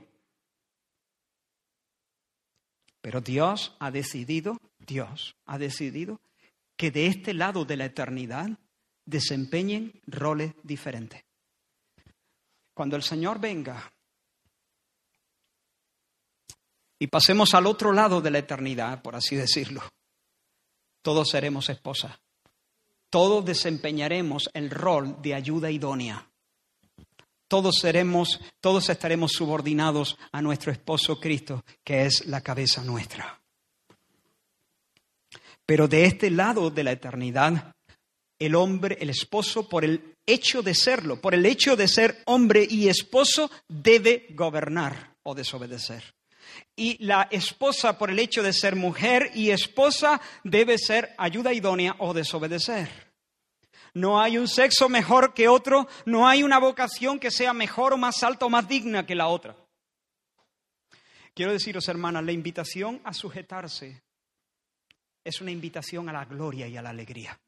S2: Pero Dios ha decidido, Dios ha decidido que de este lado de la eternidad desempeñen roles diferentes. Cuando el Señor venga y pasemos al otro lado de la eternidad, por así decirlo, todos seremos esposas. Todos desempeñaremos el rol de ayuda idónea. Todos seremos, todos estaremos subordinados a nuestro esposo Cristo, que es la cabeza nuestra. Pero de este lado de la eternidad, el hombre, el esposo, por el hecho de serlo, por el hecho de ser hombre y esposo, debe gobernar o desobedecer. Y la esposa, por el hecho de ser mujer y esposa, debe ser ayuda idónea o desobedecer. No hay un sexo mejor que otro, no hay una vocación que sea mejor o más alta o más digna que la otra. Quiero deciros, hermanas, la invitación a sujetarse es una invitación a la gloria y a la alegría.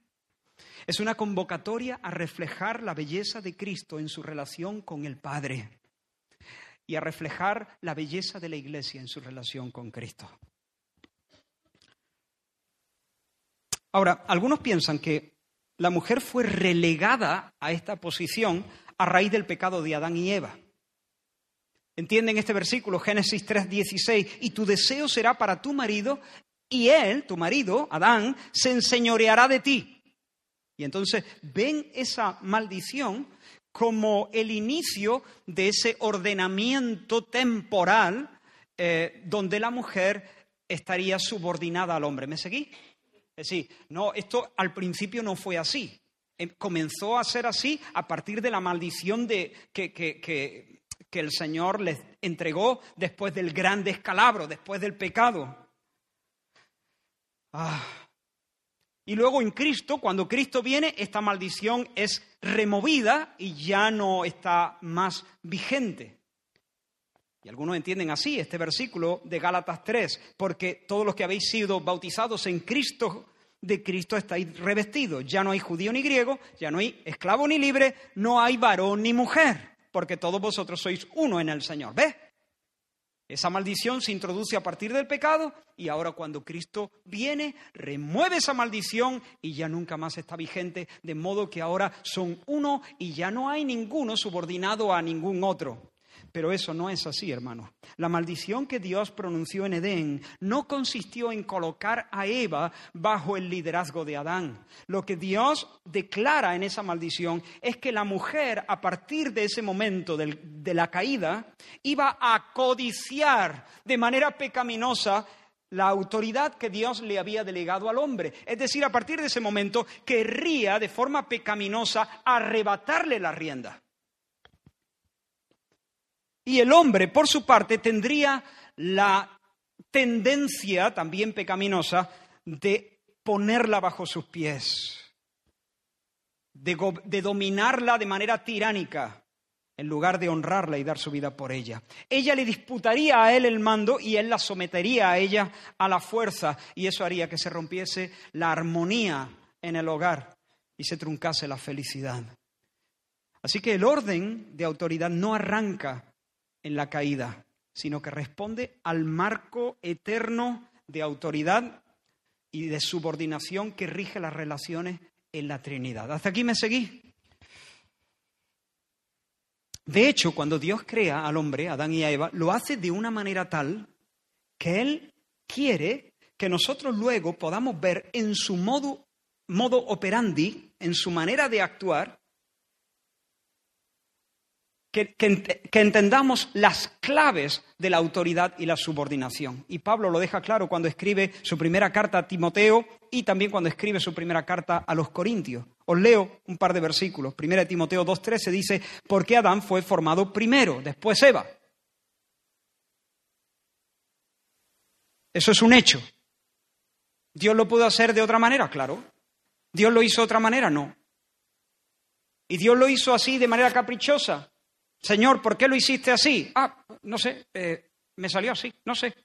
S2: Es una convocatoria a reflejar la belleza de Cristo en su relación con el Padre y a reflejar la belleza de la Iglesia en su relación con Cristo. Ahora, algunos piensan que la mujer fue relegada a esta posición a raíz del pecado de Adán y Eva. Entienden este versículo, Génesis 3:16, y tu deseo será para tu marido, y él, tu marido, Adán, se enseñoreará de ti. Y entonces ven esa maldición como el inicio de ese ordenamiento temporal eh, donde la mujer estaría subordinada al hombre. ¿Me seguí? Es decir, no, esto al principio no fue así. Em, comenzó a ser así a partir de la maldición que, que el Señor les entregó después del gran descalabro, después del pecado. Ah, y luego en Cristo, cuando Cristo viene, esta maldición es removida y ya no está más vigente. Y algunos entienden así este versículo de Gálatas 3, porque todos los que habéis sido bautizados en Cristo, de Cristo estáis revestidos. Ya no hay judío ni griego, ya no hay esclavo ni libre, no hay varón ni mujer, porque todos vosotros sois uno en el Señor. ¿Ves? Esa maldición se introduce a partir del pecado y ahora cuando Cristo viene, remueve esa maldición y ya nunca más está vigente, de modo que ahora son uno y ya no hay ninguno subordinado a ningún otro. Pero eso no es así, hermano. La maldición que Dios pronunció en Edén no consistió en colocar a Eva bajo el liderazgo de Adán. Lo que Dios declara en esa maldición es que la mujer, a partir de ese momento de la caída, iba a codiciar de manera pecaminosa la autoridad que Dios le había delegado al hombre. Es decir, a partir de ese momento querría de forma pecaminosa arrebatarle la rienda. Y el hombre, por su parte, tendría la tendencia, también pecaminosa, de ponerla bajo sus pies, de, dominarla de manera tiránica, en lugar de honrarla y dar su vida por ella. Ella le disputaría a él el mando y él la sometería a ella a la fuerza, y eso haría que se rompiese la armonía en el hogar y se truncase la felicidad. Así que el orden de autoridad no arranca en la caída, sino que responde al marco eterno de autoridad y de subordinación que rige las relaciones en la Trinidad. ¿Hasta aquí me seguí? De hecho, cuando Dios crea al hombre, a Adán y a Eva, lo hace de una manera tal que Él quiere que nosotros luego podamos ver en su modo, modo operandi, en su manera de actuar, que, entendamos las claves de la autoridad y la subordinación. Y Pablo lo deja claro cuando escribe su primera carta a Timoteo y también cuando escribe su primera carta a los Corintios. Os leo un par de versículos. Primera de Timoteo 2.13 dice, porque Adán fue formado primero, después Eva. Eso es un hecho. ¿Dios lo pudo hacer de otra manera? Claro. ¿Dios lo hizo de otra manera? No. ¿Y Dios lo hizo así de manera caprichosa? Señor, ¿por qué lo hiciste así? Ah, no sé, eh, me salió así, no sé.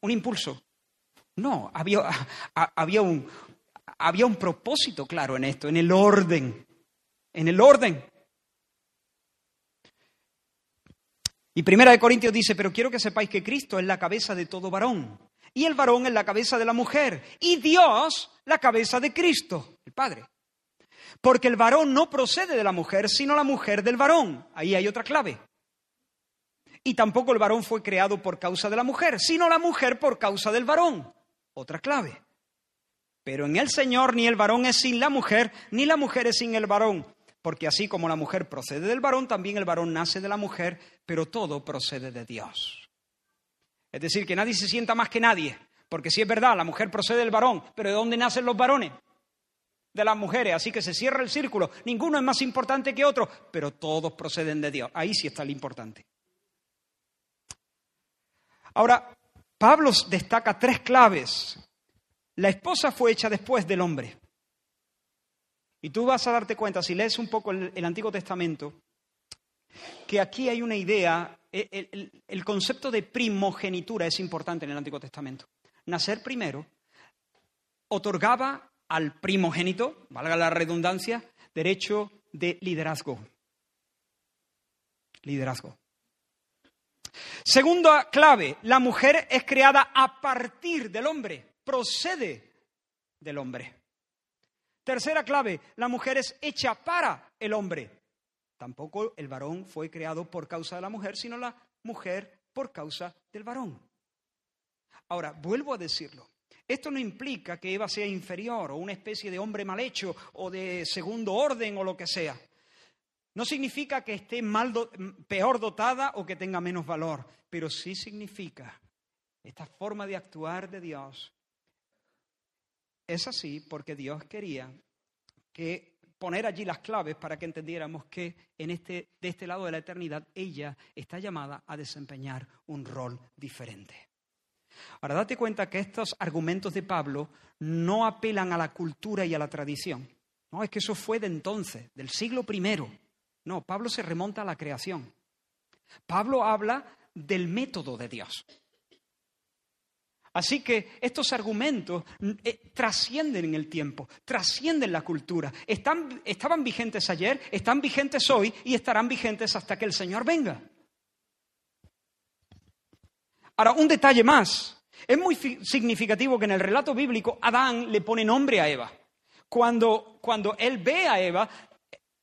S2: Un impulso. No, había, había, un, había un propósito claro en esto, en el orden, en el orden. Y Primera de Corintios dice, pero quiero que sepáis que Cristo es la cabeza de todo varón, y el varón es la cabeza de la mujer, y Dios la cabeza de Cristo, el Padre. Porque el varón no procede de la mujer, sino la mujer del varón. Ahí hay otra clave. Y tampoco el varón fue creado por causa de la mujer, sino la mujer por causa del varón. Otra clave. Pero en el Señor ni el varón es sin la mujer, ni la mujer es sin el varón. Porque así como la mujer procede del varón, también el varón nace de la mujer, pero todo procede de Dios. Es decir, que nadie se sienta más que nadie. Porque si es verdad, la mujer procede del varón, pero ¿de dónde nacen los varones? De las mujeres. Así que se cierra el círculo. Ninguno es más importante que otro, pero todos proceden de Dios. Ahí sí está lo importante. Ahora, Pablo destaca tres claves la esposa fue hecha después del hombre. Y tú vas a darte cuenta, si lees un poco el, Antiguo Testamento, que aquí hay una idea, e, el, el, concepto de primogenitura es importante en el Antiguo Testamento. Nacer primero otorgaba al primogénito, valga la redundancia, derecho de liderazgo. Liderazgo. Segunda clave, la mujer es creada a partir del hombre procede del hombre. Tercera clave, la mujer es hecha para el hombre. Tampoco el varón fue creado por causa de la mujer, sino la mujer por causa del varón. Ahora, vuelvo a decirlo. Esto no implica que Eva sea inferior o una especie de hombre mal hecho o de segundo orden o lo que sea. No significa que esté mal peor dotada o que tenga menos valor, pero sí significa esta forma de actuar de Dios es así porque Dios quería que poner allí las claves para que entendiéramos que en este, de este lado de la eternidad ella está llamada a desempeñar un rol diferente. Ahora, date cuenta que estos argumentos de Pablo no apelan a la cultura y a la tradición. No, es que eso fue de entonces, del siglo primero. No, Pablo se remonta a la creación. Pablo habla del método de Dios. Así que estos argumentos eh, trascienden en el tiempo, trascienden la cultura. Están, estaban vigentes ayer, están vigentes hoy y estarán vigentes hasta que el Señor venga. Ahora, un detalle más. Es muy significativo que en el relato bíblico Adán le pone nombre a Eva. Cuando, cuando él ve a Eva,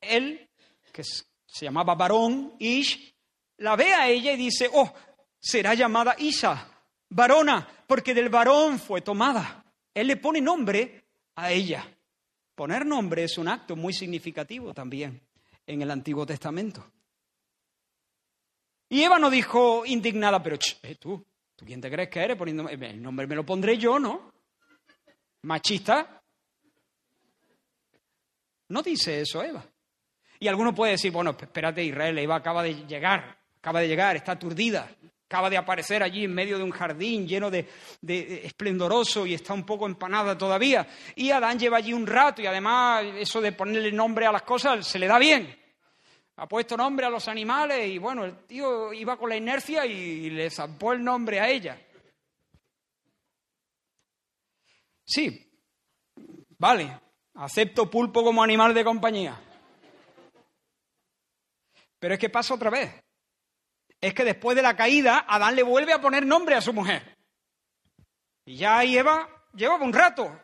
S2: él, que se llamaba varón, Ish, la ve a ella y dice, oh, será llamada Isa, varona, porque del varón fue tomada. Él le pone nombre a ella. Poner nombre es un acto muy significativo también en el Antiguo Testamento. Y Eva no dijo indignada, pero eh, tú, ¿tú quién te crees que eres poniendo el nombre me lo pondré yo, ¿no? Machista. No dice eso Eva. Y alguno puede decir, bueno, espérate, Israel, Eva acaba de llegar, acaba de llegar, está aturdida acaba de aparecer allí en medio de un jardín lleno de, esplendoroso y está un poco empanada todavía. Y Adán lleva allí un rato y además eso de ponerle nombre a las cosas se le da bien. Ha puesto nombre a los animales y bueno, el tío iba con la inercia y le zampó el nombre a ella. Sí, vale, acepto pulpo como animal de compañía. Pero es que pasa otra vez es que después de la caída, Adán le vuelve a poner nombre a su mujer. Y ya Eva llevaba un rato.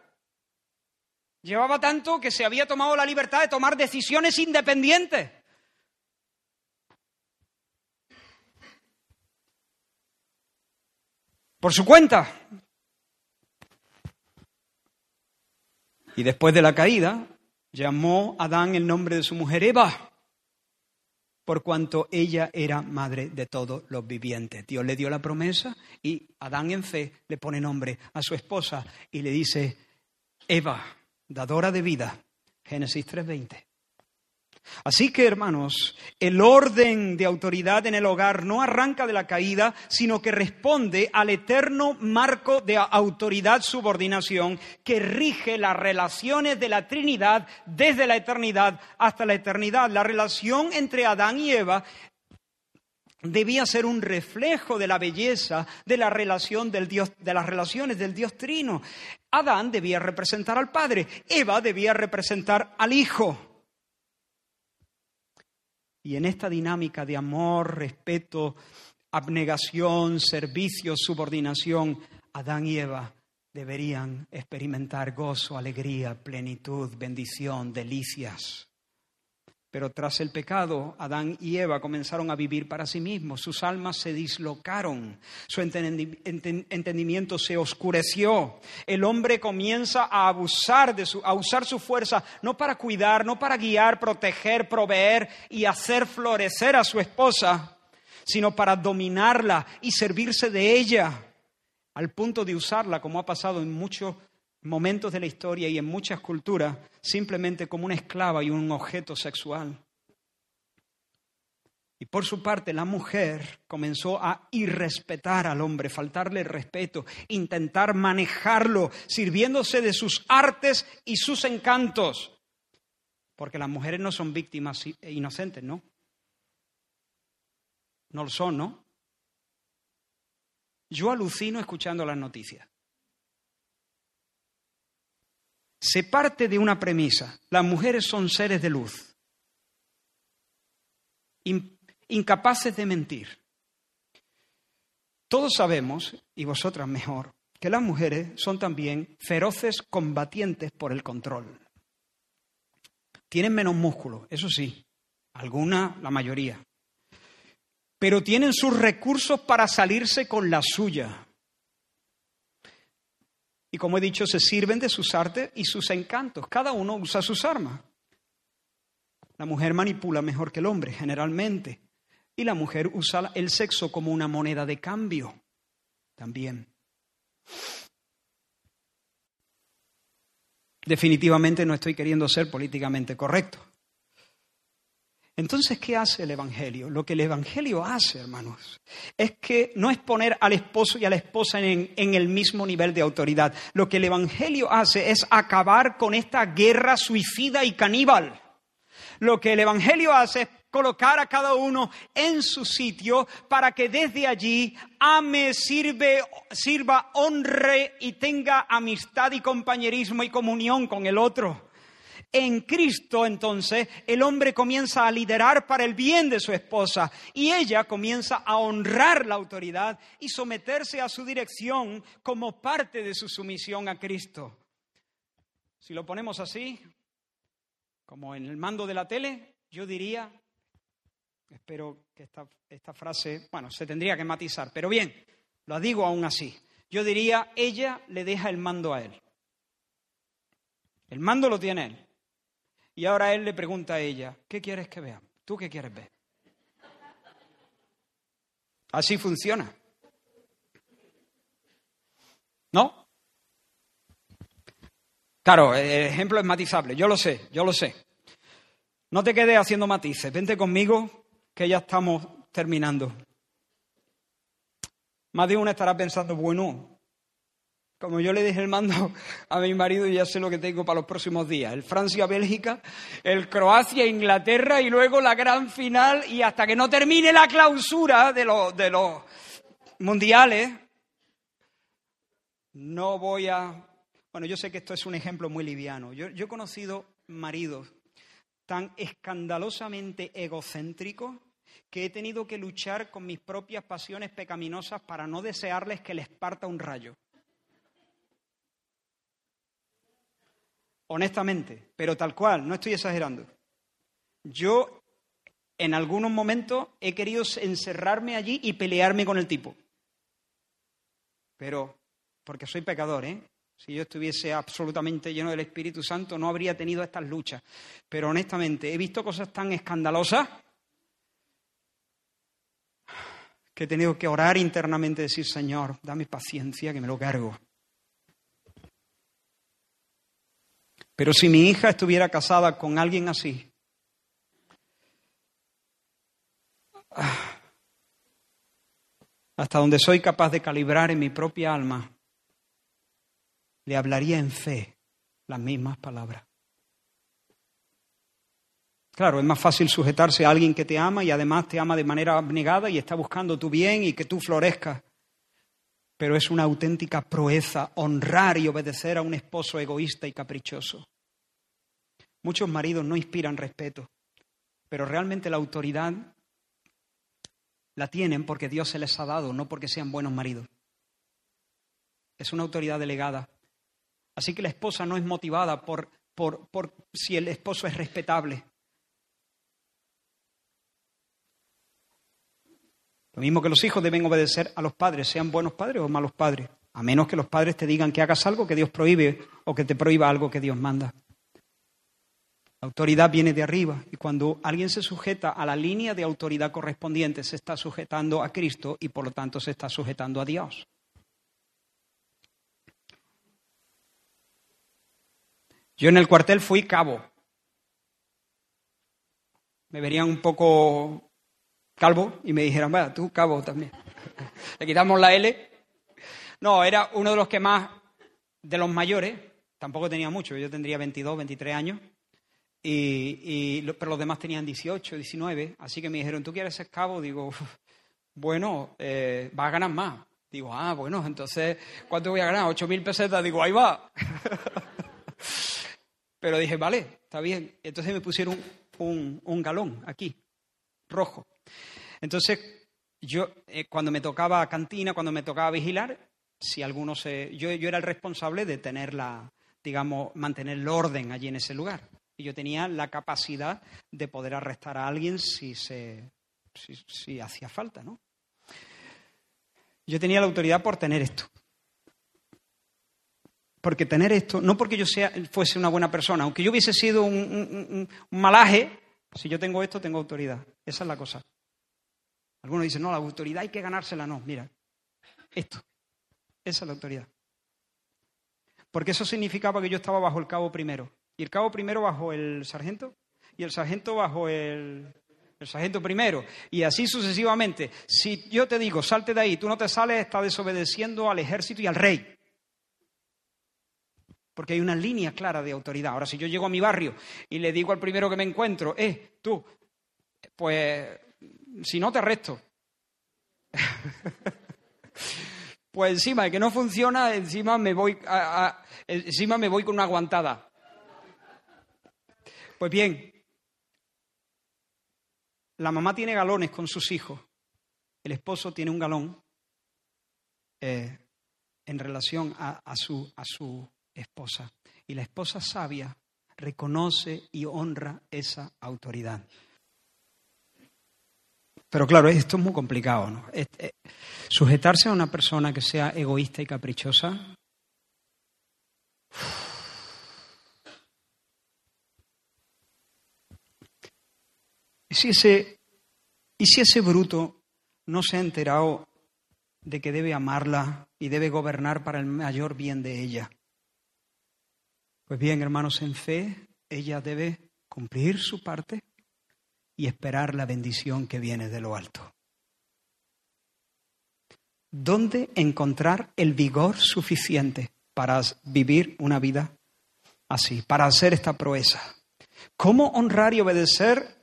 S2: Llevaba tanto que se había tomado la libertad de tomar decisiones independientes. Por su cuenta. Y después de la caída, llamó Adán el nombre de su mujer Eva por cuanto ella era madre de todos los vivientes. Dios le dio la promesa y Adán en fe le pone nombre a su esposa y le dice, Eva, dadora de vida. Génesis 3:20. Así que, hermanos, el orden de autoridad en el hogar no arranca de la caída, sino que responde al eterno marco de autoridad-subordinación que rige las relaciones de la Trinidad desde la eternidad hasta la eternidad. La relación entre Adán y Eva debía ser un reflejo de la belleza de la relación del Dios, de las relaciones del Dios Trino. Adán debía representar al Padre, Eva debía representar al Hijo. Y en esta dinámica de amor, respeto, abnegación, servicio, subordinación, Adán y Eva deberían experimentar gozo, alegría, plenitud, bendición, delicias. Pero tras el pecado, Adán y Eva comenzaron a vivir para sí mismos, sus almas se dislocaron, su entendimiento se oscureció. El hombre comienza a abusar de su, a usar su fuerza no para cuidar, no para guiar, proteger, proveer y hacer florecer a su esposa, sino para dominarla y servirse de ella, al punto de usarla, como ha pasado en muchos momentos de la historia y en muchas culturas simplemente como una esclava y un objeto sexual. Y por su parte, la mujer comenzó a irrespetar al hombre, faltarle respeto, intentar manejarlo, sirviéndose de sus artes y sus encantos. Porque las mujeres no son víctimas inocentes, ¿no? No lo son, ¿no? Yo alucino escuchando las noticias. Se parte de una premisa. Las mujeres son seres de luz, incapaces de mentir. Todos sabemos, y vosotras mejor, que las mujeres son también feroces combatientes por el control. Tienen menos músculo, eso sí, algunas, la mayoría. Pero tienen sus recursos para salirse con la suya. Y como he dicho, se sirven de sus artes y sus encantos. Cada uno usa sus armas. La mujer manipula mejor que el hombre, generalmente. Y la mujer usa el sexo como una moneda de cambio, también. Definitivamente no estoy queriendo ser políticamente correcto. Entonces, ¿qué hace el Evangelio? Lo que el Evangelio hace, hermanos, es que no es poner al esposo y a la esposa en, el mismo nivel de autoridad. Lo que el Evangelio hace es acabar con esta guerra suicida y caníbal. Lo que el Evangelio hace es colocar a cada uno en su sitio para que desde allí ame, sirve, sirva, honre y tenga amistad y compañerismo y comunión con el otro. En Cristo entonces el hombre comienza a liderar para el bien de su esposa y ella comienza a honrar la autoridad y someterse a su dirección como parte de su sumisión a Cristo. Si lo ponemos así, como en el mando de la tele, yo diría, espero que esta, frase, bueno, se tendría que matizar, pero bien, lo digo aún así. Yo diría, ella le deja el mando a él. El mando lo tiene él. Y ahora él le pregunta a ella, ¿qué quieres que vea? ¿Tú qué quieres ver? Así funciona. ¿No? Claro, el ejemplo es matizable, yo lo sé, yo lo sé. No te quedes haciendo matices, vente conmigo que ya estamos terminando. Más de uno estará pensando, bueno, como yo le dije el mando a mi marido, ya sé lo que tengo para los próximos días. El Francia-Bélgica, el Croacia-Inglaterra y luego la gran final y hasta que no termine la clausura de los, de los mundiales, no voy a... Bueno, yo sé que esto es un ejemplo muy liviano. Yo he conocido maridos tan escandalosamente egocéntricos que he tenido que luchar con mis propias pasiones pecaminosas para no desearles que les parta un rayo. Honestamente, pero tal cual, no estoy exagerando. Yo en algunos momentos he querido encerrarme allí y pelearme con el tipo. Pero, porque soy pecador, ¿eh? Si yo estuviese absolutamente lleno del Espíritu Santo, no habría tenido estas luchas. Pero honestamente, he visto cosas tan escandalosas que he tenido que orar internamente y decir, Señor, dame paciencia que me lo cargo. Pero si mi hija estuviera casada con alguien así, hasta donde soy capaz de calibrar en mi propia alma, le hablaría en fe las mismas palabras. Claro, es más fácil sujetarse a alguien que te ama y además te ama de manera abnegada y está buscando tu bien y que tú florezcas. Pero es una auténtica proeza honrar y obedecer a un esposo egoísta y caprichoso. Muchos maridos no inspiran respeto, pero realmente la autoridad la tienen porque Dios se les ha dado, no porque sean buenos maridos. Es una autoridad delegada. Así que la esposa no es motivada por, por, por si el esposo es respetable. Lo mismo que los hijos deben obedecer a los padres, sean buenos padres o malos padres, a menos que los padres te digan que hagas algo que Dios prohíbe o que te prohíba algo que Dios manda. La autoridad viene de arriba y cuando alguien se sujeta a la línea de autoridad correspondiente, se está sujetando a Cristo y por lo tanto se está sujetando a Dios. Yo en el cuartel fui cabo. Me verían un poco calvo y me dijeron, vaya, tú cabo también. Le quitamos la L. No, era uno de los que más, de los mayores, tampoco tenía mucho, yo tendría 22, 23 años, y, pero los demás tenían 18, 19, así que me dijeron, ¿tú quieres ser cabo? Digo, bueno, eh, vas a ganar más. Digo, ah, bueno, entonces, ¿cuánto voy a ganar? ¿8.000 pesetas? Digo, ahí va. pero dije, vale, está bien. Entonces me pusieron un galón aquí, rojo. Entonces, yo, eh, cuando me tocaba cantina, cuando me tocaba vigilar, si alguno se. Yo, yo era el responsable de tener la, digamos, mantener el orden allí en ese lugar. Y yo tenía la capacidad de poder arrestar a alguien si, se, si, hacía falta, ¿no? Yo tenía la autoridad por tener esto. Porque tener esto, no porque yo sea, fuese una buena persona, aunque yo hubiese sido un malaje, si yo tengo esto, tengo autoridad. Esa es la cosa. Algunos dicen, no, la autoridad hay que ganársela. No, mira, esto, esa es la autoridad. Porque eso significaba que yo estaba bajo el cabo primero. Y el cabo primero bajo el sargento. Y el sargento bajo el, el sargento primero. Y así sucesivamente. Si yo te digo, salte de ahí, tú no te sales, estás desobedeciendo al ejército y al rey. Porque hay una línea clara de autoridad. Ahora, si yo llego a mi barrio y le digo al primero que me encuentro, eh, tú, pues si no te arresto. pues encima de que no funciona, encima me voy encima me voy con una aguantada. Pues bien, la mamá tiene galones con sus hijos. El esposo tiene un galón eh, en relación a, su, a su esposa. Y la esposa sabia reconoce y honra esa autoridad. Pero claro, esto es muy complicado, ¿no? Eh, sujetarse a una persona que sea egoísta y caprichosa. ¿Y si, ese, ¿Y si ese bruto no se ha enterado de que debe amarla y debe gobernar para el mayor bien de ella? Pues bien, hermanos, en fe, ella debe cumplir su parte y esperar la bendición que viene de lo alto. ¿Dónde encontrar el vigor suficiente para vivir una vida así, para hacer esta proeza? ¿Cómo honrar y obedecer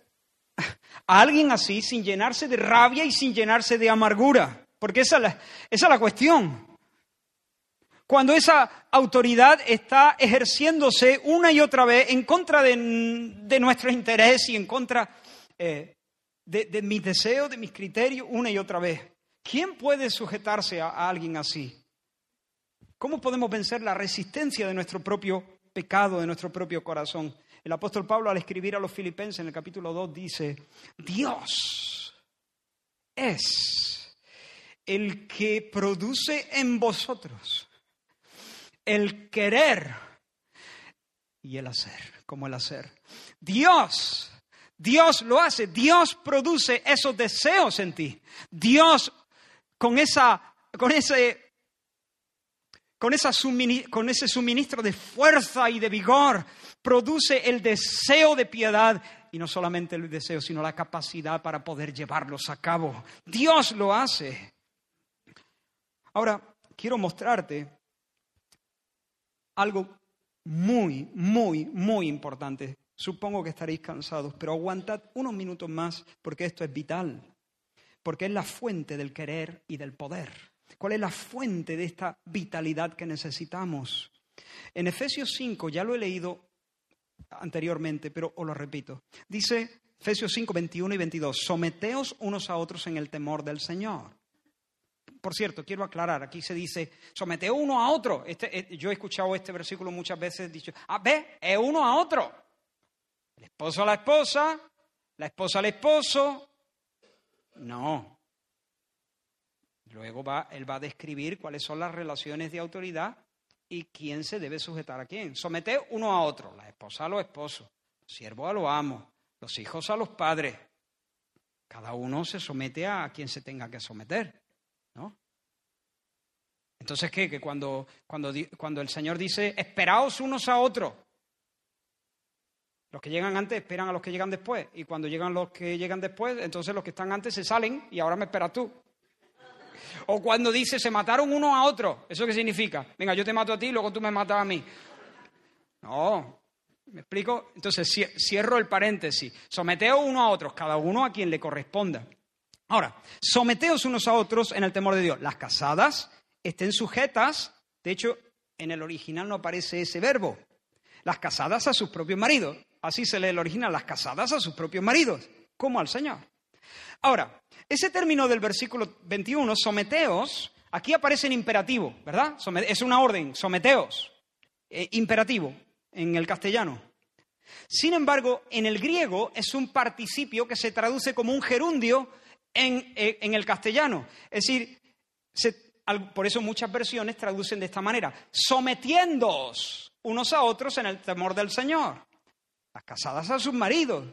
S2: a alguien así sin llenarse de rabia y sin llenarse de amargura? Porque esa es la, cuestión. Cuando esa autoridad está ejerciéndose una y otra vez en contra de, de nuestro interés y en contra eh, de, mis deseos, de mis criterios, una y otra vez. ¿Quién puede sujetarse a, alguien así? ¿Cómo podemos vencer la resistencia de nuestro propio pecado, de nuestro propio corazón? El apóstol Pablo al escribir a los filipenses en el capítulo 2 dice, Dios es el que produce en vosotros el querer y el hacer, como el hacer. Dios Dios lo hace, Dios produce esos deseos en ti. Dios con, esa, con, ese, con, esa con ese suministro de fuerza y de vigor produce el deseo de piedad y no solamente el deseo, sino la capacidad para poder llevarlos a cabo. Dios lo hace. Ahora, quiero mostrarte algo muy, muy, muy importante Supongo que estaréis cansados, pero aguantad unos minutos más porque esto es vital, porque es la fuente del querer y del poder. ¿Cuál es la fuente de esta vitalidad que necesitamos? En Efesios 5, ya lo he leído anteriormente, pero os lo repito. Dice Efesios 5, 21 y 22, someteos unos a otros en el temor del Señor. Por cierto, quiero aclarar, aquí se dice, someteos uno a otro. Este, eh, yo he escuchado este versículo muchas veces dicho, ah, ve, es uno a otro. El esposo a la esposa, la esposa al esposo. No. Luego va, él va a describir cuáles son las relaciones de autoridad y quién se debe sujetar a quién. Someter uno a otro, la esposa a los esposos, los siervos a los amos, los hijos a los padres. Cada uno se somete a quien se tenga que someter, ¿no? Entonces, ¿qué? Que cuando, cuando, cuando el Señor dice, esperaos unos a otros, los que llegan antes esperan a los que llegan después, y cuando llegan los que llegan después, entonces los que están antes se salen y ahora me esperas tú. O cuando dice, se mataron uno a otro. ¿Eso qué significa? Venga, yo te mato a ti, luego tú me matas a mí. No, ¿me explico? Entonces cierro el paréntesis. Someteos uno a otros, cada uno a quien le corresponda. Ahora, someteos unos a otros en el temor de Dios. Las casadas estén sujetas, de hecho, en el original no aparece ese verbo. Las casadas a sus propios maridos. Así se lee el original, las casadas a sus propios maridos, como al Señor. Ahora, ese término del versículo 21, someteos, aquí aparece en imperativo, ¿verdad? Es una orden, someteos, eh, imperativo en el castellano. Sin embargo, en el griego es un participio que se traduce como un gerundio en, eh, el castellano. Es decir, por eso muchas versiones traducen de esta manera, sometiéndoos unos a otros en el temor del Señor, las casadas a sus maridos.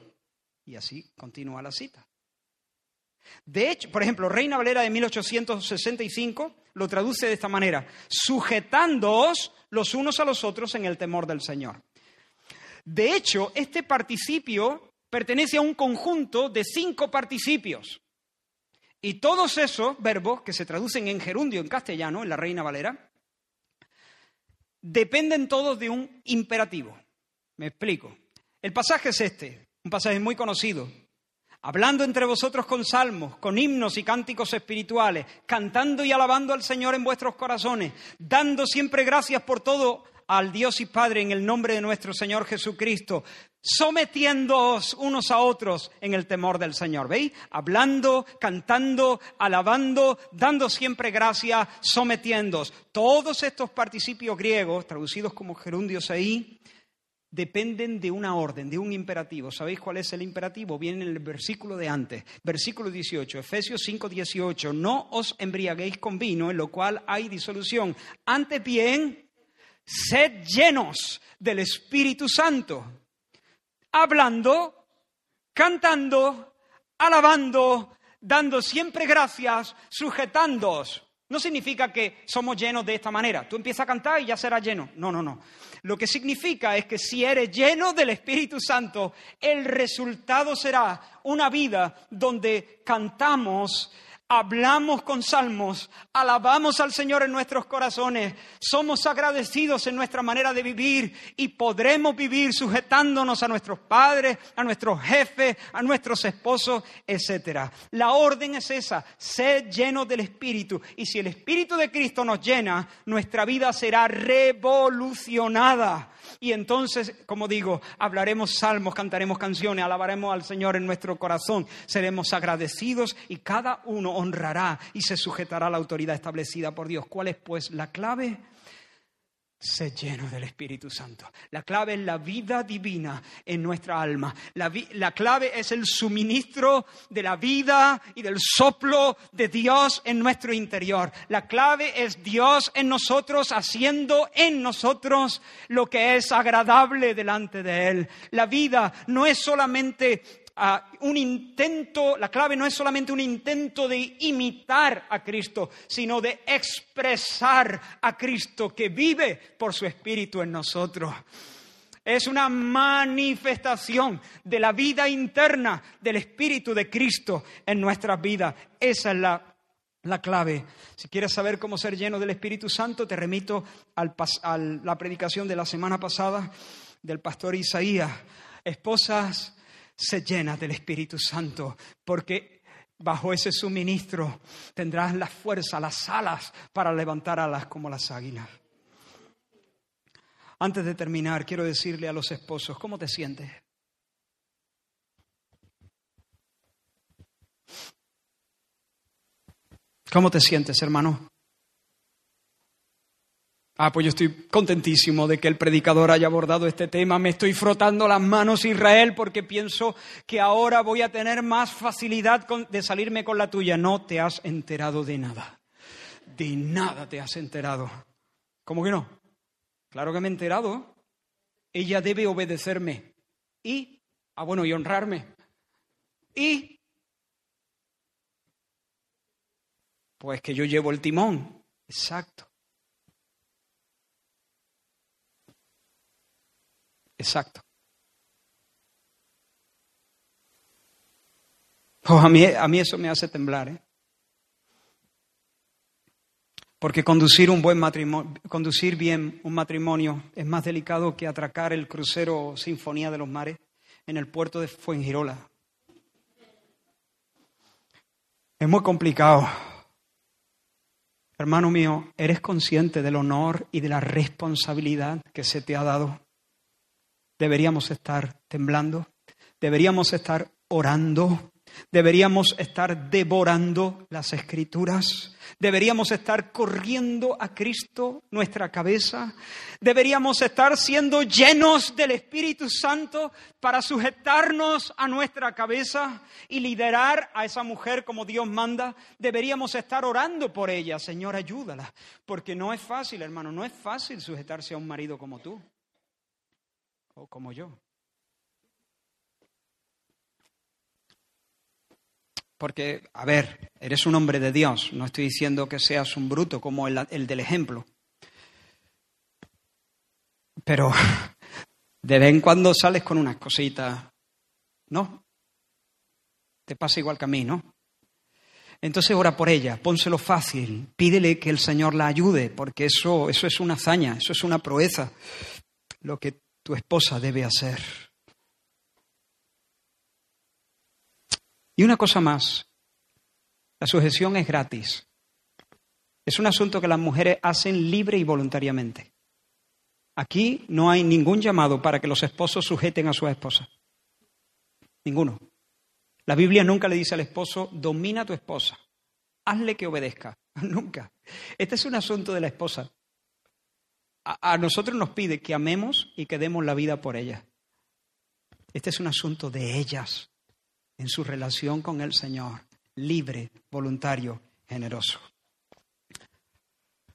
S2: Y así continúa la cita. De hecho, por ejemplo, Reina Valera de 1865 lo traduce de esta manera, sujetándoos los unos a los otros en el temor del Señor. De hecho, este participio pertenece a un conjunto de cinco participios. Y todos esos verbos que se traducen en gerundio en castellano, en la Reina Valera, dependen todos de un imperativo. Me explico. El pasaje es este, un pasaje muy conocido, hablando entre vosotros con salmos, con himnos y cánticos espirituales, cantando y alabando al Señor en vuestros corazones, dando siempre gracias por todo al Dios y Padre en el nombre de nuestro Señor Jesucristo, sometiéndoos unos a otros en el temor del Señor. ¿Veis? Hablando, cantando, alabando, dando siempre gracias, sometiéndoos. Todos estos participios griegos, traducidos como gerundios ahí, dependen de una orden, de un imperativo. ¿Sabéis cuál es el imperativo? Viene en el versículo de antes, versículo 18, Efesios 5, 18. No os embriaguéis con vino, en lo cual hay disolución. Antes bien, sed llenos del Espíritu Santo, hablando, cantando, alabando, dando siempre gracias, sujetándoos. No significa que somos llenos de esta manera. Tú empiezas a cantar y ya serás lleno. No, no, no. Lo que significa es que si eres lleno del Espíritu Santo, el resultado será una vida donde cantamos, hablamos con salmos, alabamos al Señor en nuestros corazones, somos agradecidos en nuestra manera de vivir y podremos vivir sujetándonos a nuestros padres, a nuestros jefes, a nuestros esposos, etc. La orden es esa, ser llenos del Espíritu. Y si el Espíritu de Cristo nos llena, nuestra vida será revolucionada. Y entonces, como digo, hablaremos salmos, cantaremos canciones, alabaremos al Señor en nuestro corazón, seremos agradecidos y cada uno honrará y se sujetará a la autoridad establecida por Dios. ¿Cuál es pues la clave? Sé lleno del Espíritu Santo. La clave es la vida divina en nuestra alma. La, clave es el suministro de la vida y del soplo de Dios en nuestro interior. La clave es Dios en nosotros, haciendo en nosotros lo que es agradable delante de Él. La vida no es solamente un intento, la clave no es solamente un intento de imitar a Cristo, sino de expresar a Cristo que vive por su Espíritu en nosotros. Es una manifestación de la vida interna del Espíritu de Cristo en nuestras vidas. Esa es la, la clave. Si quieres saber cómo ser lleno del Espíritu Santo, te remito al, a la predicación de la semana pasada del pastor Isaías. Esposas, se llena del Espíritu Santo, porque bajo ese suministro tendrás la fuerza, las alas para levantar alas como las águilas. Antes de terminar, quiero decirle a los esposos, ¿cómo te sientes? ¿Cómo te sientes, hermano? Ah, pues yo estoy contentísimo de que el predicador haya abordado este tema. Me estoy frotando las manos, Israel, porque pienso que ahora voy a tener más facilidad de salirme con la tuya. No te has enterado de nada. De nada te has enterado. ¿Cómo que no? Claro que me he enterado. Ella debe obedecerme. Y, ah, bueno, y honrarme. Y, pues que yo llevo el timón. Exacto. Exacto. Oh, a, mí, a mí eso me hace temblar. ¿eh? Porque conducir un buen matrimonio, conducir bien un matrimonio es más delicado que atracar el crucero Sinfonía de los Mares en el puerto de Fuengirola. Es muy complicado. Hermano mío, ¿eres consciente del honor y de la responsabilidad que se te ha dado? Deberíamos estar temblando, deberíamos estar orando, Deberíamos estar devorando las escrituras. Deberíamos estar corriendo a Cristo nuestra cabeza. Deberíamos estar siendo llenos del Espíritu Santo para sujetarnos a nuestra cabeza y liderar a esa mujer como Dios manda. Deberíamos estar orando por ella. Señor, ayúdala. Porque no es fácil, hermano, no es fácil sujetarse a un marido como tú o como yo. Porque, a ver, eres un hombre de Dios, no estoy diciendo que seas un bruto como el, del ejemplo. Pero de vez en cuando sales con unas cositas, ¿no? Te pasa igual que a mí, ¿no? Entonces ora por ella, pónselo fácil, pídele que el Señor la ayude, porque eso, eso es una hazaña, eso es una proeza, lo que tu esposa debe hacer. Y una cosa más, la sujeción es gratis. Es un asunto que las mujeres hacen libre y voluntariamente. Aquí no hay ningún llamado para que los esposos sujeten a sus esposas. Ninguno. La Biblia nunca le dice al esposo, domina a tu esposa, hazle que obedezca. Nunca. Este es un asunto de la esposa. A, nosotros nos pide que amemos y que demos la vida por ella. Este es un asunto de ellas en su relación con el Señor, libre, voluntario, generoso.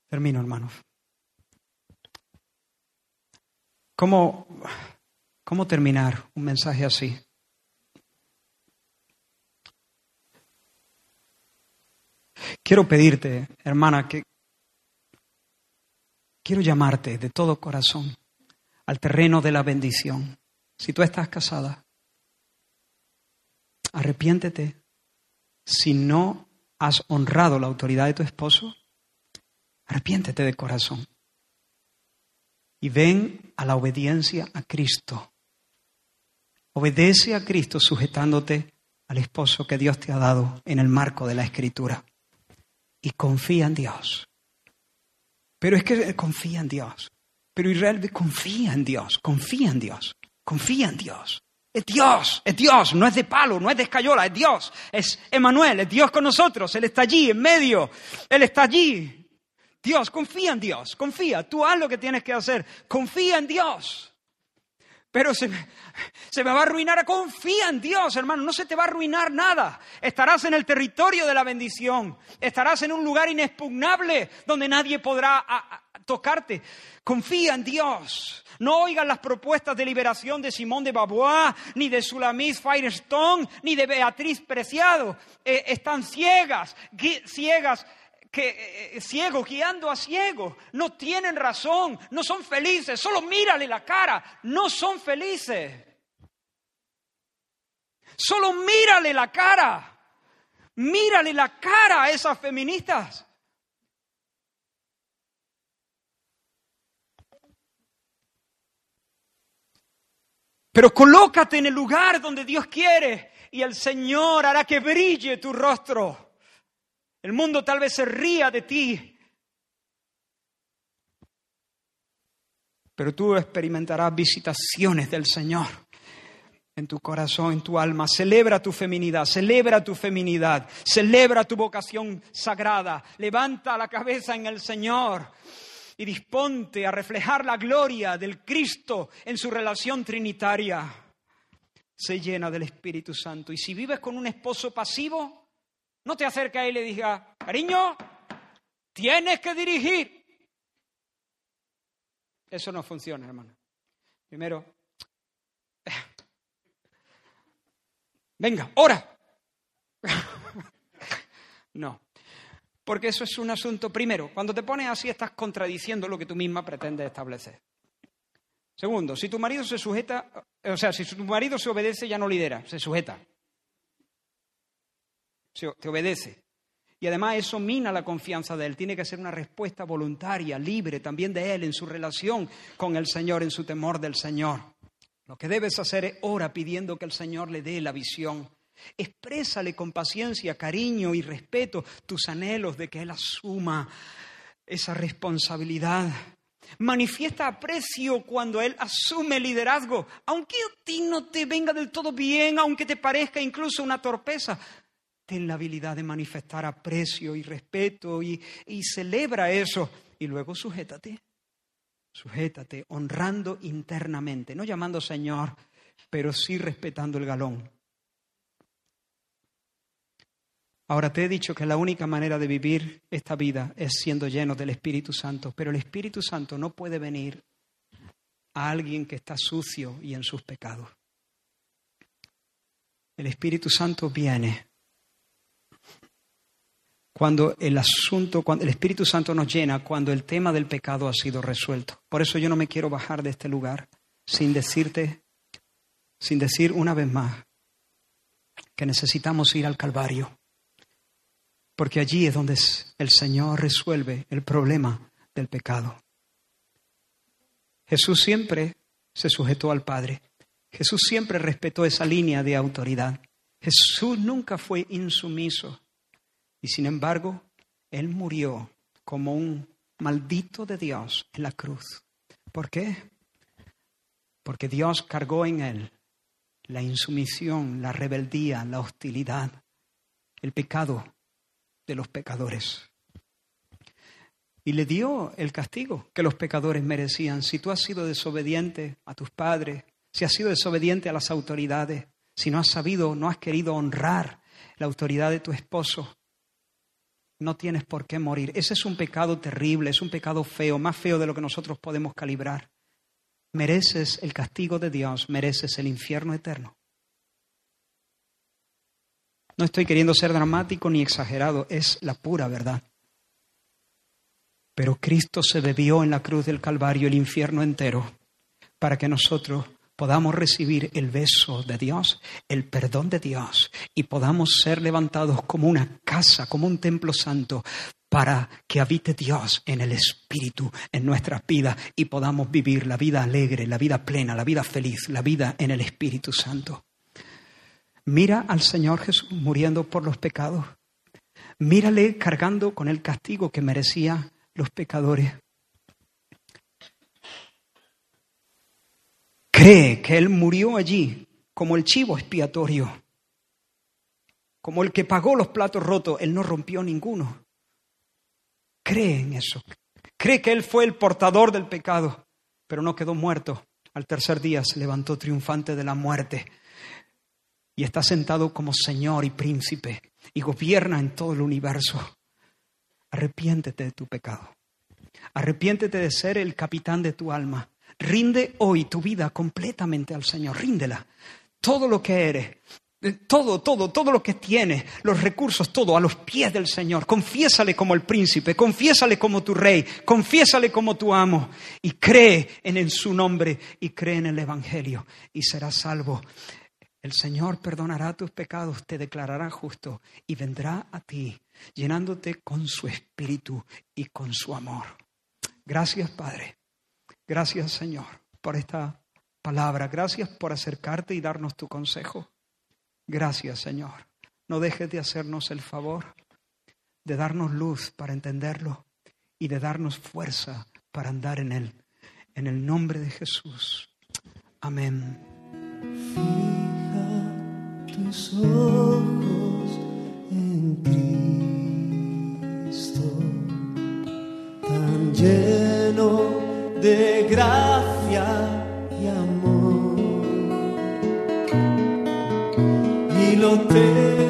S2: Termino, hermanos. ¿Cómo, cómo terminar un mensaje así? Quiero pedirte, hermana, que quiero llamarte de todo corazón al terreno de la bendición. Si tú estás casada, arrepiéntete si no has honrado la autoridad de tu esposo. Arrepiéntete de corazón. Y ven a la obediencia a Cristo. Obedece a Cristo sujetándote al esposo que Dios te ha dado en el marco de la Escritura. Y confía en Dios. Pero es que confía en Dios. Pero Israel confía en Dios, confía en Dios, confía en Dios. Es Dios, es Dios, no es de palo, no es de escayola, es Dios, es Emanuel, es Dios con nosotros, Él está allí, en medio, Él está allí. Dios, confía en Dios, confía, tú haz lo que tienes que hacer, confía en Dios. Pero se me, se me va a arruinar, confía en Dios, hermano, no se te va a arruinar nada. Estarás en el territorio de la bendición, estarás en un lugar inexpugnable donde nadie podrá tocarte. Confía en Dios. No oigan las propuestas de liberación de Simón de Babois, ni de Sulamis Firestone, ni de Beatriz Preciado. Eh, están ciegas, ciegas que eh, eh, ciego guiando a ciego, no tienen razón, no son felices, solo mírale la cara, no son felices. Solo mírale la cara. Mírale la cara a esas feministas. Pero colócate en el lugar donde Dios quiere y el Señor hará que brille tu rostro. El mundo tal vez se ría de ti, pero tú experimentarás visitaciones del Señor en tu corazón, en tu alma. Celebra tu feminidad, celebra tu feminidad, celebra tu vocación sagrada. Levanta la cabeza en el Señor y disponte a reflejar la gloria del Cristo en su relación trinitaria. Se llena del Espíritu Santo. Y si vives con un esposo pasivo, no te acerques a él y le diga, cariño, tienes que dirigir. Eso no funciona, hermano. Primero, venga, ora. no, porque eso es un asunto, primero, cuando te pones así estás contradiciendo lo que tú misma pretendes establecer. Segundo, si tu marido se sujeta, o sea, si tu marido se obedece, ya no lidera, se sujeta. Te obedece. Y además eso mina la confianza de él. Tiene que ser una respuesta voluntaria, libre también de él en su relación con el Señor, en su temor del Señor. Lo que debes hacer es ora pidiendo que el Señor le dé la visión. Exprésale con paciencia, cariño y respeto tus anhelos de que Él asuma esa responsabilidad. Manifiesta aprecio cuando Él asume liderazgo, aunque a ti no te venga del todo bien, aunque te parezca incluso una torpeza. Ten la habilidad de manifestar aprecio y respeto y, y celebra eso. Y luego sujétate, sujétate, honrando internamente, no llamando Señor, pero sí respetando el galón. Ahora te he dicho que la única manera de vivir esta vida es siendo lleno del Espíritu Santo, pero el Espíritu Santo no puede venir a alguien que está sucio y en sus pecados. El Espíritu Santo viene cuando el asunto, cuando el Espíritu Santo nos llena, cuando el tema del pecado ha sido resuelto. Por eso yo no me quiero bajar de este lugar sin decirte, sin decir una vez más que necesitamos ir al Calvario porque allí es donde el Señor resuelve el problema del pecado. Jesús siempre se sujetó al Padre. Jesús siempre respetó esa línea de autoridad. Jesús nunca fue insumiso. Y sin embargo, Él murió como un maldito de Dios en la cruz. ¿Por qué? Porque Dios cargó en Él la insumisión, la rebeldía, la hostilidad, el pecado de los pecadores. Y le dio el castigo que los pecadores merecían. Si tú has sido desobediente a tus padres, si has sido desobediente a las autoridades, si no has sabido, no has querido honrar la autoridad de tu esposo, no tienes por qué morir. Ese es un pecado terrible, es un pecado feo, más feo de lo que nosotros podemos calibrar. Mereces el castigo de Dios, mereces el infierno eterno. No estoy queriendo ser dramático ni exagerado, es la pura verdad. Pero Cristo se bebió en la cruz del Calvario el infierno entero para que nosotros podamos recibir el beso de Dios, el perdón de Dios y podamos ser levantados como una casa, como un templo santo, para que habite Dios en el Espíritu, en nuestras vidas y podamos vivir la vida alegre, la vida plena, la vida feliz, la vida en el Espíritu Santo. Mira al Señor Jesús muriendo por los pecados. Mírale cargando con el castigo que merecían los pecadores. Que Él murió allí como el chivo expiatorio, como el que pagó los platos rotos, Él no rompió ninguno. Cree en eso. Cree que Él fue el portador del pecado, pero no quedó muerto. Al tercer día se levantó triunfante de la muerte y está sentado como Señor y príncipe y gobierna en todo el universo. Arrepiéntete de tu pecado. Arrepiéntete de ser el capitán de tu alma. Rinde hoy tu vida completamente al Señor. Ríndela. Todo lo que eres, todo, todo, todo lo que tienes, los recursos, todo a los pies del Señor. Confiésale como el príncipe, confiésale como tu rey, confiésale como tu amo y cree en su nombre y cree en el Evangelio y serás salvo. El Señor perdonará tus pecados, te declarará justo y vendrá a ti llenándote con su espíritu y con su amor. Gracias, Padre. Gracias, Señor, por esta palabra. Gracias por acercarte y darnos tu consejo. Gracias, Señor. No dejes de hacernos el favor de darnos luz para entenderlo y de darnos fuerza para andar en él. En el nombre de Jesús. Amén
S3: tus ojos en Cristo, tan lleno de gracia y amor. Y lo terrenal